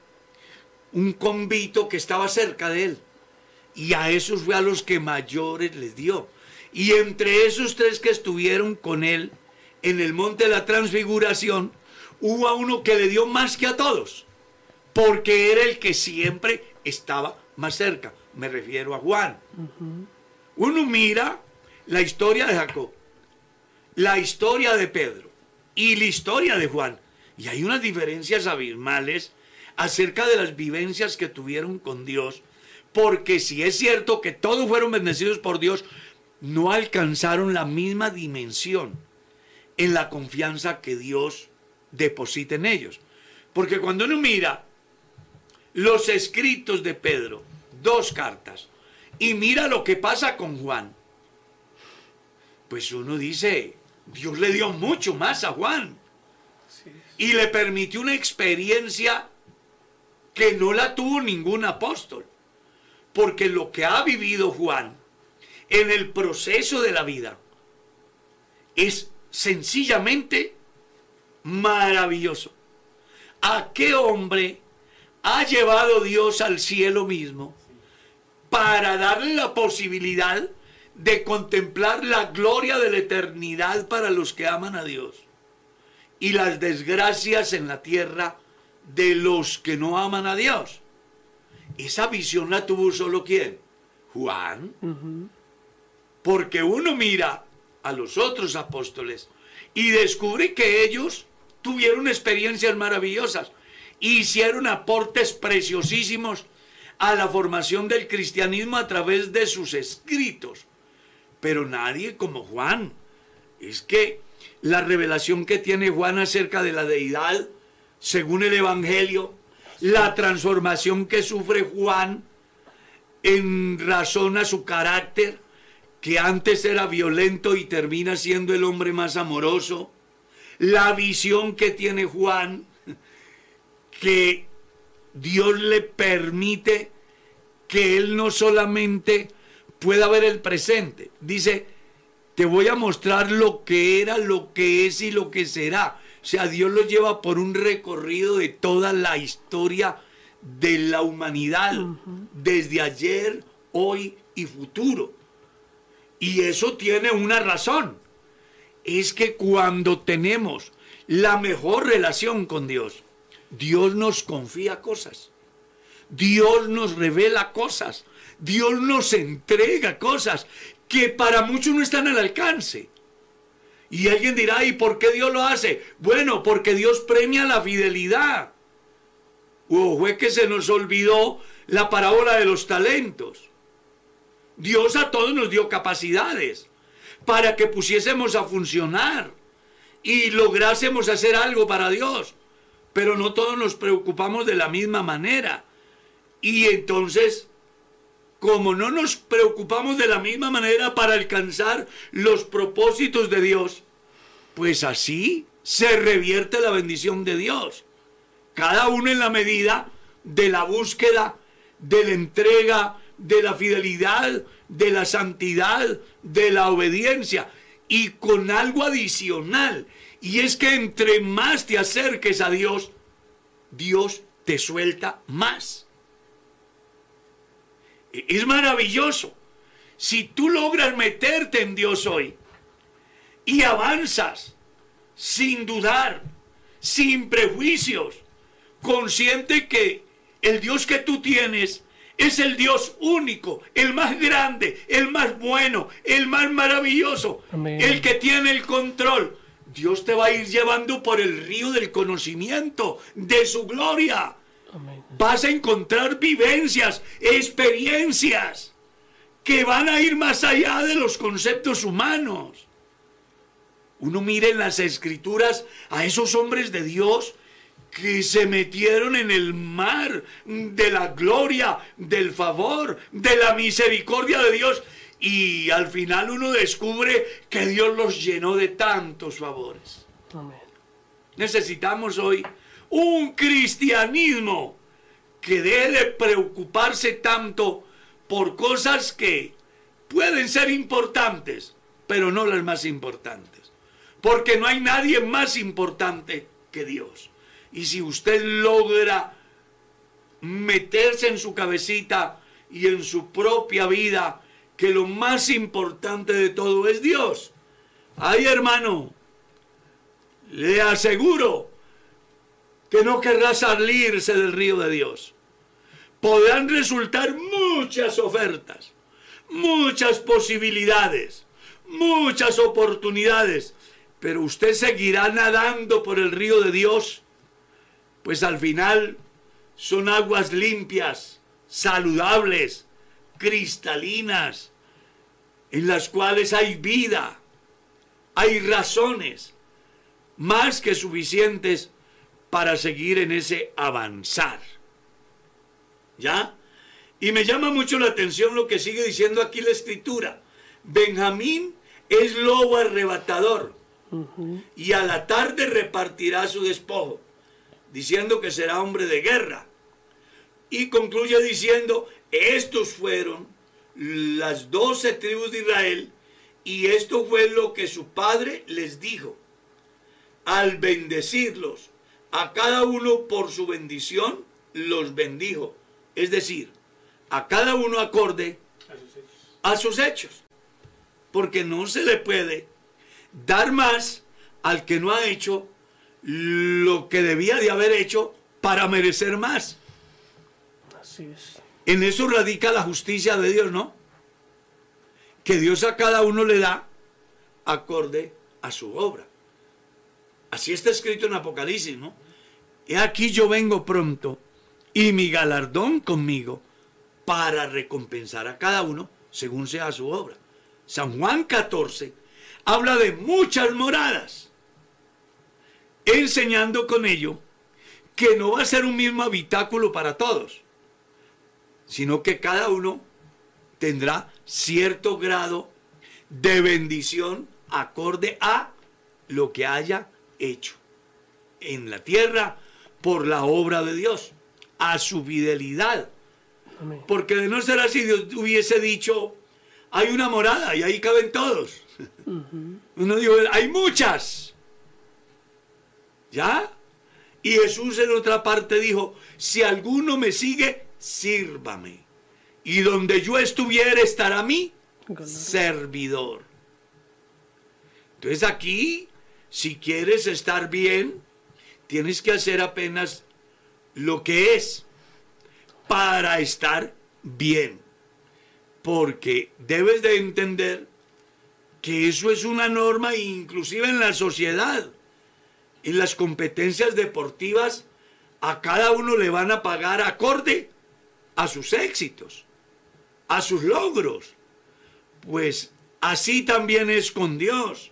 un convito que estaba cerca de él. Y a esos fue a los que mayores les dio. Y entre esos tres que estuvieron con él en el monte de la transfiguración, hubo a uno que le dio más que a todos, porque era el que siempre estaba más cerca. Me refiero a Juan. Uno mira la historia de Jacob, la historia de Pedro y la historia de Juan. Y hay unas diferencias abismales acerca de las vivencias que tuvieron con Dios, porque si es cierto que todos fueron bendecidos por Dios, no alcanzaron la misma dimensión en la confianza que Dios deposita en ellos. Porque cuando uno mira los escritos de Pedro, dos cartas, y mira lo que pasa con Juan, pues uno dice, Dios le dio mucho más a Juan. Y le permitió una experiencia que no la tuvo ningún apóstol. Porque lo que ha vivido Juan en el proceso de la vida es sencillamente maravilloso. ¿A qué hombre ha llevado Dios al cielo mismo para darle la posibilidad de contemplar la gloria de la eternidad para los que aman a Dios y las desgracias en la tierra de los que no aman a Dios? Esa visión la tuvo solo quién? Juan. Porque uno mira a los otros apóstoles y descubre que ellos tuvieron experiencias maravillosas, hicieron aportes preciosísimos a la formación del cristianismo a través de sus escritos. Pero nadie como Juan. Es que la revelación que tiene Juan acerca de la deidad, según el Evangelio, la transformación que sufre Juan en razón a su carácter, que antes era violento y termina siendo el hombre más amoroso, la visión que tiene Juan, que Dios le permite que él no solamente pueda ver el presente, dice, te voy a mostrar lo que era, lo que es y lo que será. O sea, Dios lo lleva por un recorrido de toda la historia de la humanidad, desde ayer, hoy y futuro. Y eso tiene una razón. Es que cuando tenemos la mejor relación con Dios, Dios nos confía cosas. Dios nos revela cosas. Dios nos entrega cosas que para muchos no están al alcance. Y alguien dirá, ¿y por qué Dios lo hace? Bueno, porque Dios premia la fidelidad. O fue que se nos olvidó la parábola de los talentos. Dios a todos nos dio capacidades para que pusiésemos a funcionar y lográsemos hacer algo para Dios. Pero no todos nos preocupamos de la misma manera. Y entonces, como no nos preocupamos de la misma manera para alcanzar los propósitos de Dios, pues así se revierte la bendición de Dios. Cada uno en la medida de la búsqueda, de la entrega, de la fidelidad, de la santidad, de la obediencia y con algo adicional. Y es que entre más te acerques a Dios, Dios te suelta más. Es maravilloso. Si tú logras meterte en Dios hoy y avanzas sin dudar, sin prejuicios, consciente que el Dios que tú tienes es el Dios único, el más grande, el más bueno, el más maravilloso, Amén. el que tiene el control. Dios te va a ir llevando por el río del conocimiento de su gloria. Vas a encontrar vivencias, experiencias que van a ir más allá de los conceptos humanos. Uno mira en las escrituras a esos hombres de Dios que se metieron en el mar de la gloria, del favor, de la misericordia de Dios. Y al final uno descubre que Dios los llenó de tantos favores. Amén. Necesitamos hoy un cristianismo que deje de preocuparse tanto por cosas que pueden ser importantes, pero no las más importantes. Porque no hay nadie más importante que Dios. Y si usted logra meterse en su cabecita y en su propia vida que lo más importante de todo es Dios, ay hermano, le aseguro que no querrá salirse del río de Dios. Podrán resultar muchas ofertas, muchas posibilidades, muchas oportunidades, pero usted seguirá nadando por el río de Dios, pues al final son aguas limpias, saludables, cristalinas, en las cuales hay vida, hay razones más que suficientes para seguir en ese avanzar. ¿Ya? Y me llama mucho la atención lo que sigue diciendo aquí la escritura. Benjamín es lobo arrebatador y a la tarde repartirá su despojo, diciendo que será hombre de guerra. Y concluye diciendo, estos fueron las doce tribus de Israel y esto fue lo que su padre les dijo. Al bendecirlos, a cada uno por su bendición, los bendijo. Es decir, a cada uno acorde a sus hechos. Porque no se le puede dar más al que no ha hecho lo que debía de haber hecho para merecer más. Así es. En eso radica la justicia de Dios, ¿no? Que Dios a cada uno le da acorde a su obra. Así está escrito en Apocalipsis, ¿no? He aquí yo vengo pronto y mi galardón conmigo para recompensar a cada uno según sea su obra. San Juan 14 habla de muchas moradas, enseñando con ello que no va a ser un mismo habitáculo para todos sino que cada uno tendrá cierto grado de bendición acorde a lo que haya hecho en la tierra por la obra de Dios, a su fidelidad. Amén. Porque de no ser así, Dios hubiese dicho, hay una morada y ahí caben todos. Uno dijo, hay muchas. ¿Ya? Y Jesús en otra parte dijo, si alguno me sigue, sírvame. Y donde yo estuviera estará mi servidor. Entonces aquí, si quieres estar bien, tienes que hacer apenas lo que es para estar bien. Porque debes de entender que eso es una norma inclusive en la sociedad. En las competencias deportivas a cada uno le van a pagar acorde a sus éxitos, a sus logros. Pues así también es con Dios.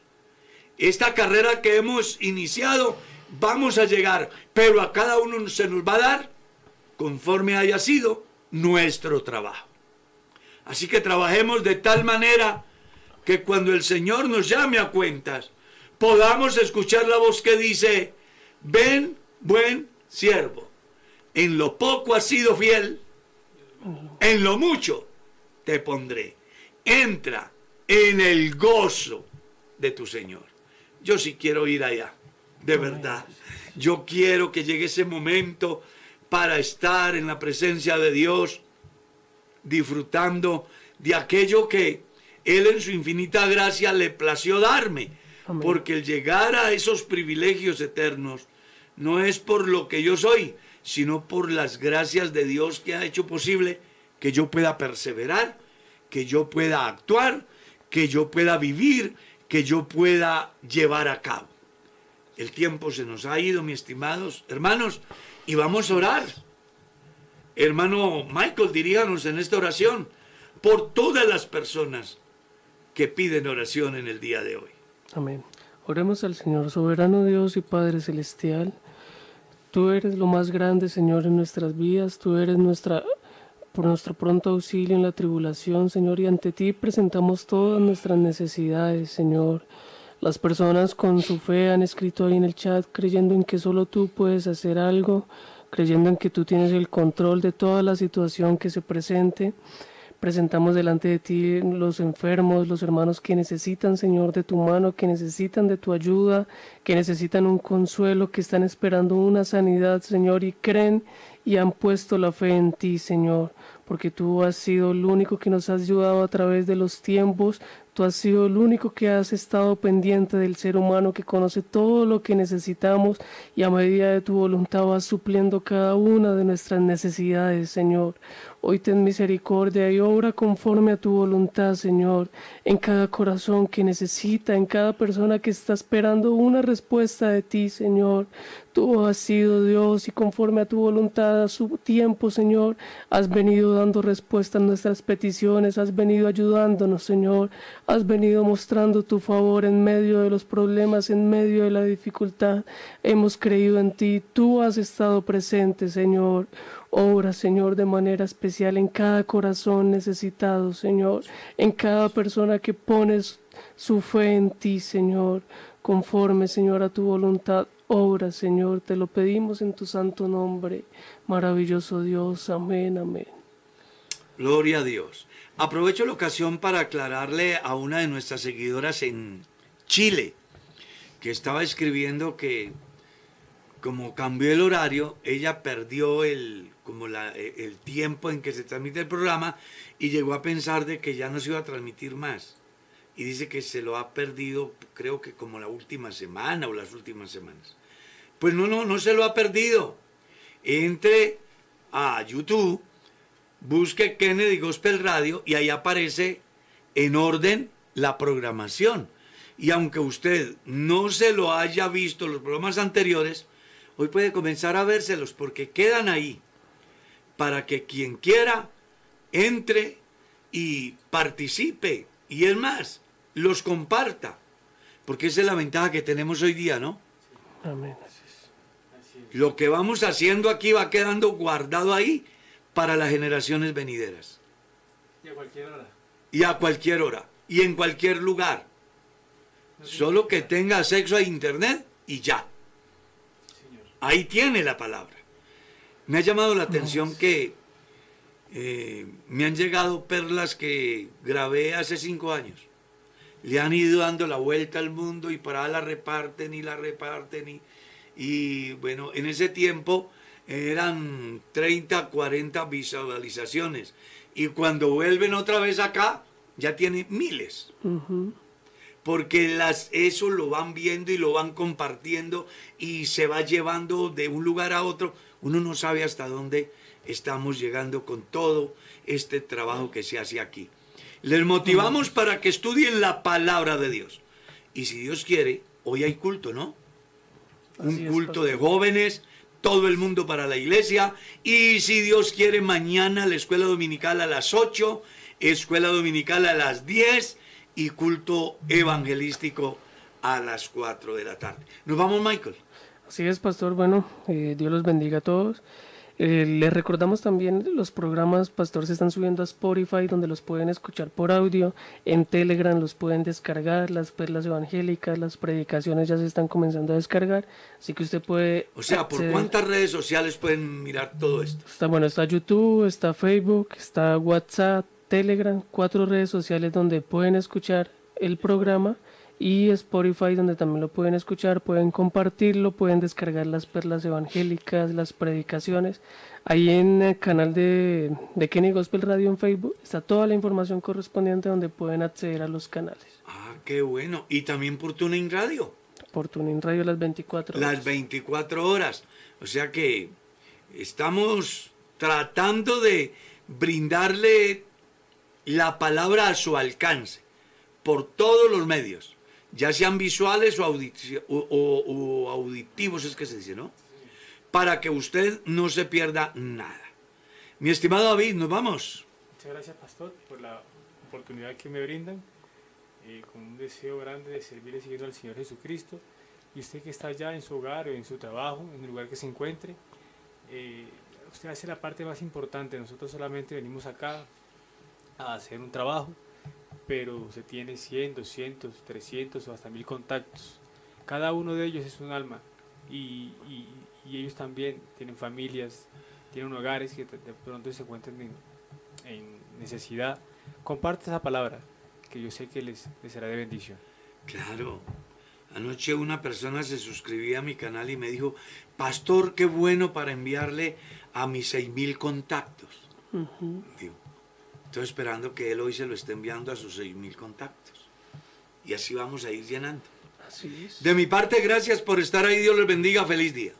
Esta carrera que hemos iniciado, vamos a llegar, pero a cada uno se nos va a dar conforme haya sido nuestro trabajo. Así que trabajemos de tal manera que cuando el Señor nos llame a cuentas, podamos escuchar la voz que dice, ven, buen siervo, en lo poco has sido fiel, en lo mucho te pondré. Entra en el gozo de tu Señor. Yo sí quiero ir allá, de verdad. Yo quiero que llegue ese momento para estar en la presencia de Dios, disfrutando de aquello que Él en su infinita gracia le plació darme. Amén. Porque el llegar a esos privilegios eternos no es por lo que yo soy, sino por las gracias de Dios que ha hecho posible que yo pueda perseverar, que yo pueda actuar, que yo pueda vivir, que yo pueda llevar a cabo. El tiempo se nos ha ido, mis estimados hermanos, y vamos a orar. Hermano Michael, diríganos en esta oración por todas las personas que piden oración en el día de hoy. Amén. Oremos al Señor, soberano Dios y Padre Celestial. Tú eres lo más grande, Señor, en nuestras vidas. Tú eres nuestra, por nuestro pronto auxilio en la tribulación, Señor. Y ante ti presentamos todas nuestras necesidades, Señor. Las personas con su fe han escrito ahí en el chat creyendo en que solo tú puedes hacer algo, creyendo en que tú tienes el control de toda la situación que se presente. Presentamos delante de ti los enfermos, los hermanos que necesitan, Señor, de tu mano, que necesitan de tu ayuda, que necesitan un consuelo, que están esperando una sanidad, Señor, y creen y han puesto la fe en ti, Señor, porque tú has sido el único que nos has ayudado a través de los tiempos, Tú has sido el único que has estado pendiente del ser humano que conoce todo lo que necesitamos y a medida de tu voluntad vas supliendo cada una de nuestras necesidades, Señor. Hoy ten misericordia y obra conforme a tu voluntad, Señor, en cada corazón que necesita, en cada persona que está esperando una respuesta de ti, Señor. Tú has sido Dios y conforme a tu voluntad, a su tiempo, Señor, has venido dando respuesta a nuestras peticiones, has venido ayudándonos, Señor, has venido mostrando tu favor en medio de los problemas, en medio de la dificultad. Hemos creído en ti, tú has estado presente, Señor. Obra, Señor, de manera especial en cada corazón necesitado, Señor, en cada persona que pones su fe en ti, Señor, conforme, Señor, a tu voluntad. Obra, Señor, te lo pedimos en tu santo nombre. Maravilloso Dios, amén, amén. Gloria a Dios. Aprovecho la ocasión para aclararle a una de nuestras seguidoras en Chile, que estaba escribiendo que como cambió el horario, ella perdió el, como la, el tiempo en que se transmite el programa y llegó a pensar de que ya no se iba a transmitir más. Y dice que se lo ha perdido, creo que como la última semana o las últimas semanas. Pues no, no, no se lo ha perdido. Entre a YouTube, busque Kennedy Gospel Radio y ahí aparece en orden la programación. Y aunque usted no se lo haya visto los programas anteriores, Hoy puede comenzar a vérselos porque quedan ahí para que quien quiera entre y participe. Y es más, los comparta. Porque esa es la ventaja que tenemos hoy día, ¿no? Amén. Lo que vamos haciendo aquí va quedando guardado ahí para las generaciones venideras. Y a cualquier hora. Y a cualquier hora. Y en cualquier lugar. Solo que tenga acceso a internet y ya. Ahí tiene la palabra. Me ha llamado la atención que eh, me han llegado perlas que grabé hace cinco años. Le han ido dando la vuelta al mundo y para la reparten y la reparten. Y, y bueno, en ese tiempo eran 30, 40 visualizaciones. Y cuando vuelven otra vez acá, ya tiene miles porque las, eso lo van viendo y lo van compartiendo y se va llevando de un lugar a otro. Uno no sabe hasta dónde estamos llegando con todo este trabajo que se hace aquí. Les motivamos para que estudien la palabra de Dios. Y si Dios quiere, hoy hay culto, ¿no? Un culto de jóvenes, todo el mundo para la iglesia. Y si Dios quiere, mañana la escuela dominical a las 8, escuela dominical a las 10 y culto evangelístico a las 4 de la tarde. ¿Nos vamos, Michael? Así es, pastor. Bueno, eh, Dios los bendiga a todos. Eh, les recordamos también los programas, pastor, se están subiendo a Spotify, donde los pueden escuchar por audio. En Telegram los pueden descargar, las perlas evangélicas, las predicaciones ya se están comenzando a descargar. Así que usted puede. O sea, ¿por cuántas redes sociales pueden mirar todo esto? Está bueno, está YouTube, está Facebook, está WhatsApp, Telegram, cuatro redes sociales donde pueden escuchar el programa y Spotify donde también lo pueden escuchar, pueden compartirlo, pueden descargar las perlas evangélicas, las predicaciones. Ahí en el canal de, de Kenny Gospel Radio en Facebook está toda la información correspondiente donde pueden acceder a los canales. Ah, qué bueno. Y también por TuneIn Radio. Por TuneIn Radio las 24 horas. Las 24 horas. O sea que estamos tratando de brindarle la palabra a su alcance por todos los medios, ya sean visuales o, auditi- o- o- o auditivos, es que se dice, ¿no? Para que usted no se pierda nada. Mi estimado David, nos vamos. Muchas gracias, pastor, por la oportunidad que me brindan, eh, con un deseo grande de servir y siguiendo al Señor Jesucristo. Y usted que está allá en su hogar o en su trabajo, en el lugar que se encuentre, eh, usted hace la parte más importante. Nosotros solamente venimos acá a hacer un trabajo, pero usted tiene 100, 200, 300 o hasta 1000 contactos. Cada uno de ellos es un alma y, y- y ellos también tienen familias, tienen hogares que de pronto se encuentran en, en necesidad. Comparte esa palabra que yo sé que les, les será de bendición. Claro. Anoche una persona se suscribía a mi canal y me dijo, Pastor, qué bueno para enviarle a mis seis mil contactos. Digo, estoy esperando que él hoy se lo esté enviando a sus seis mil contactos. Y así vamos a ir llenando. Así es. De mi parte, gracias por estar ahí. Dios les bendiga. Feliz día.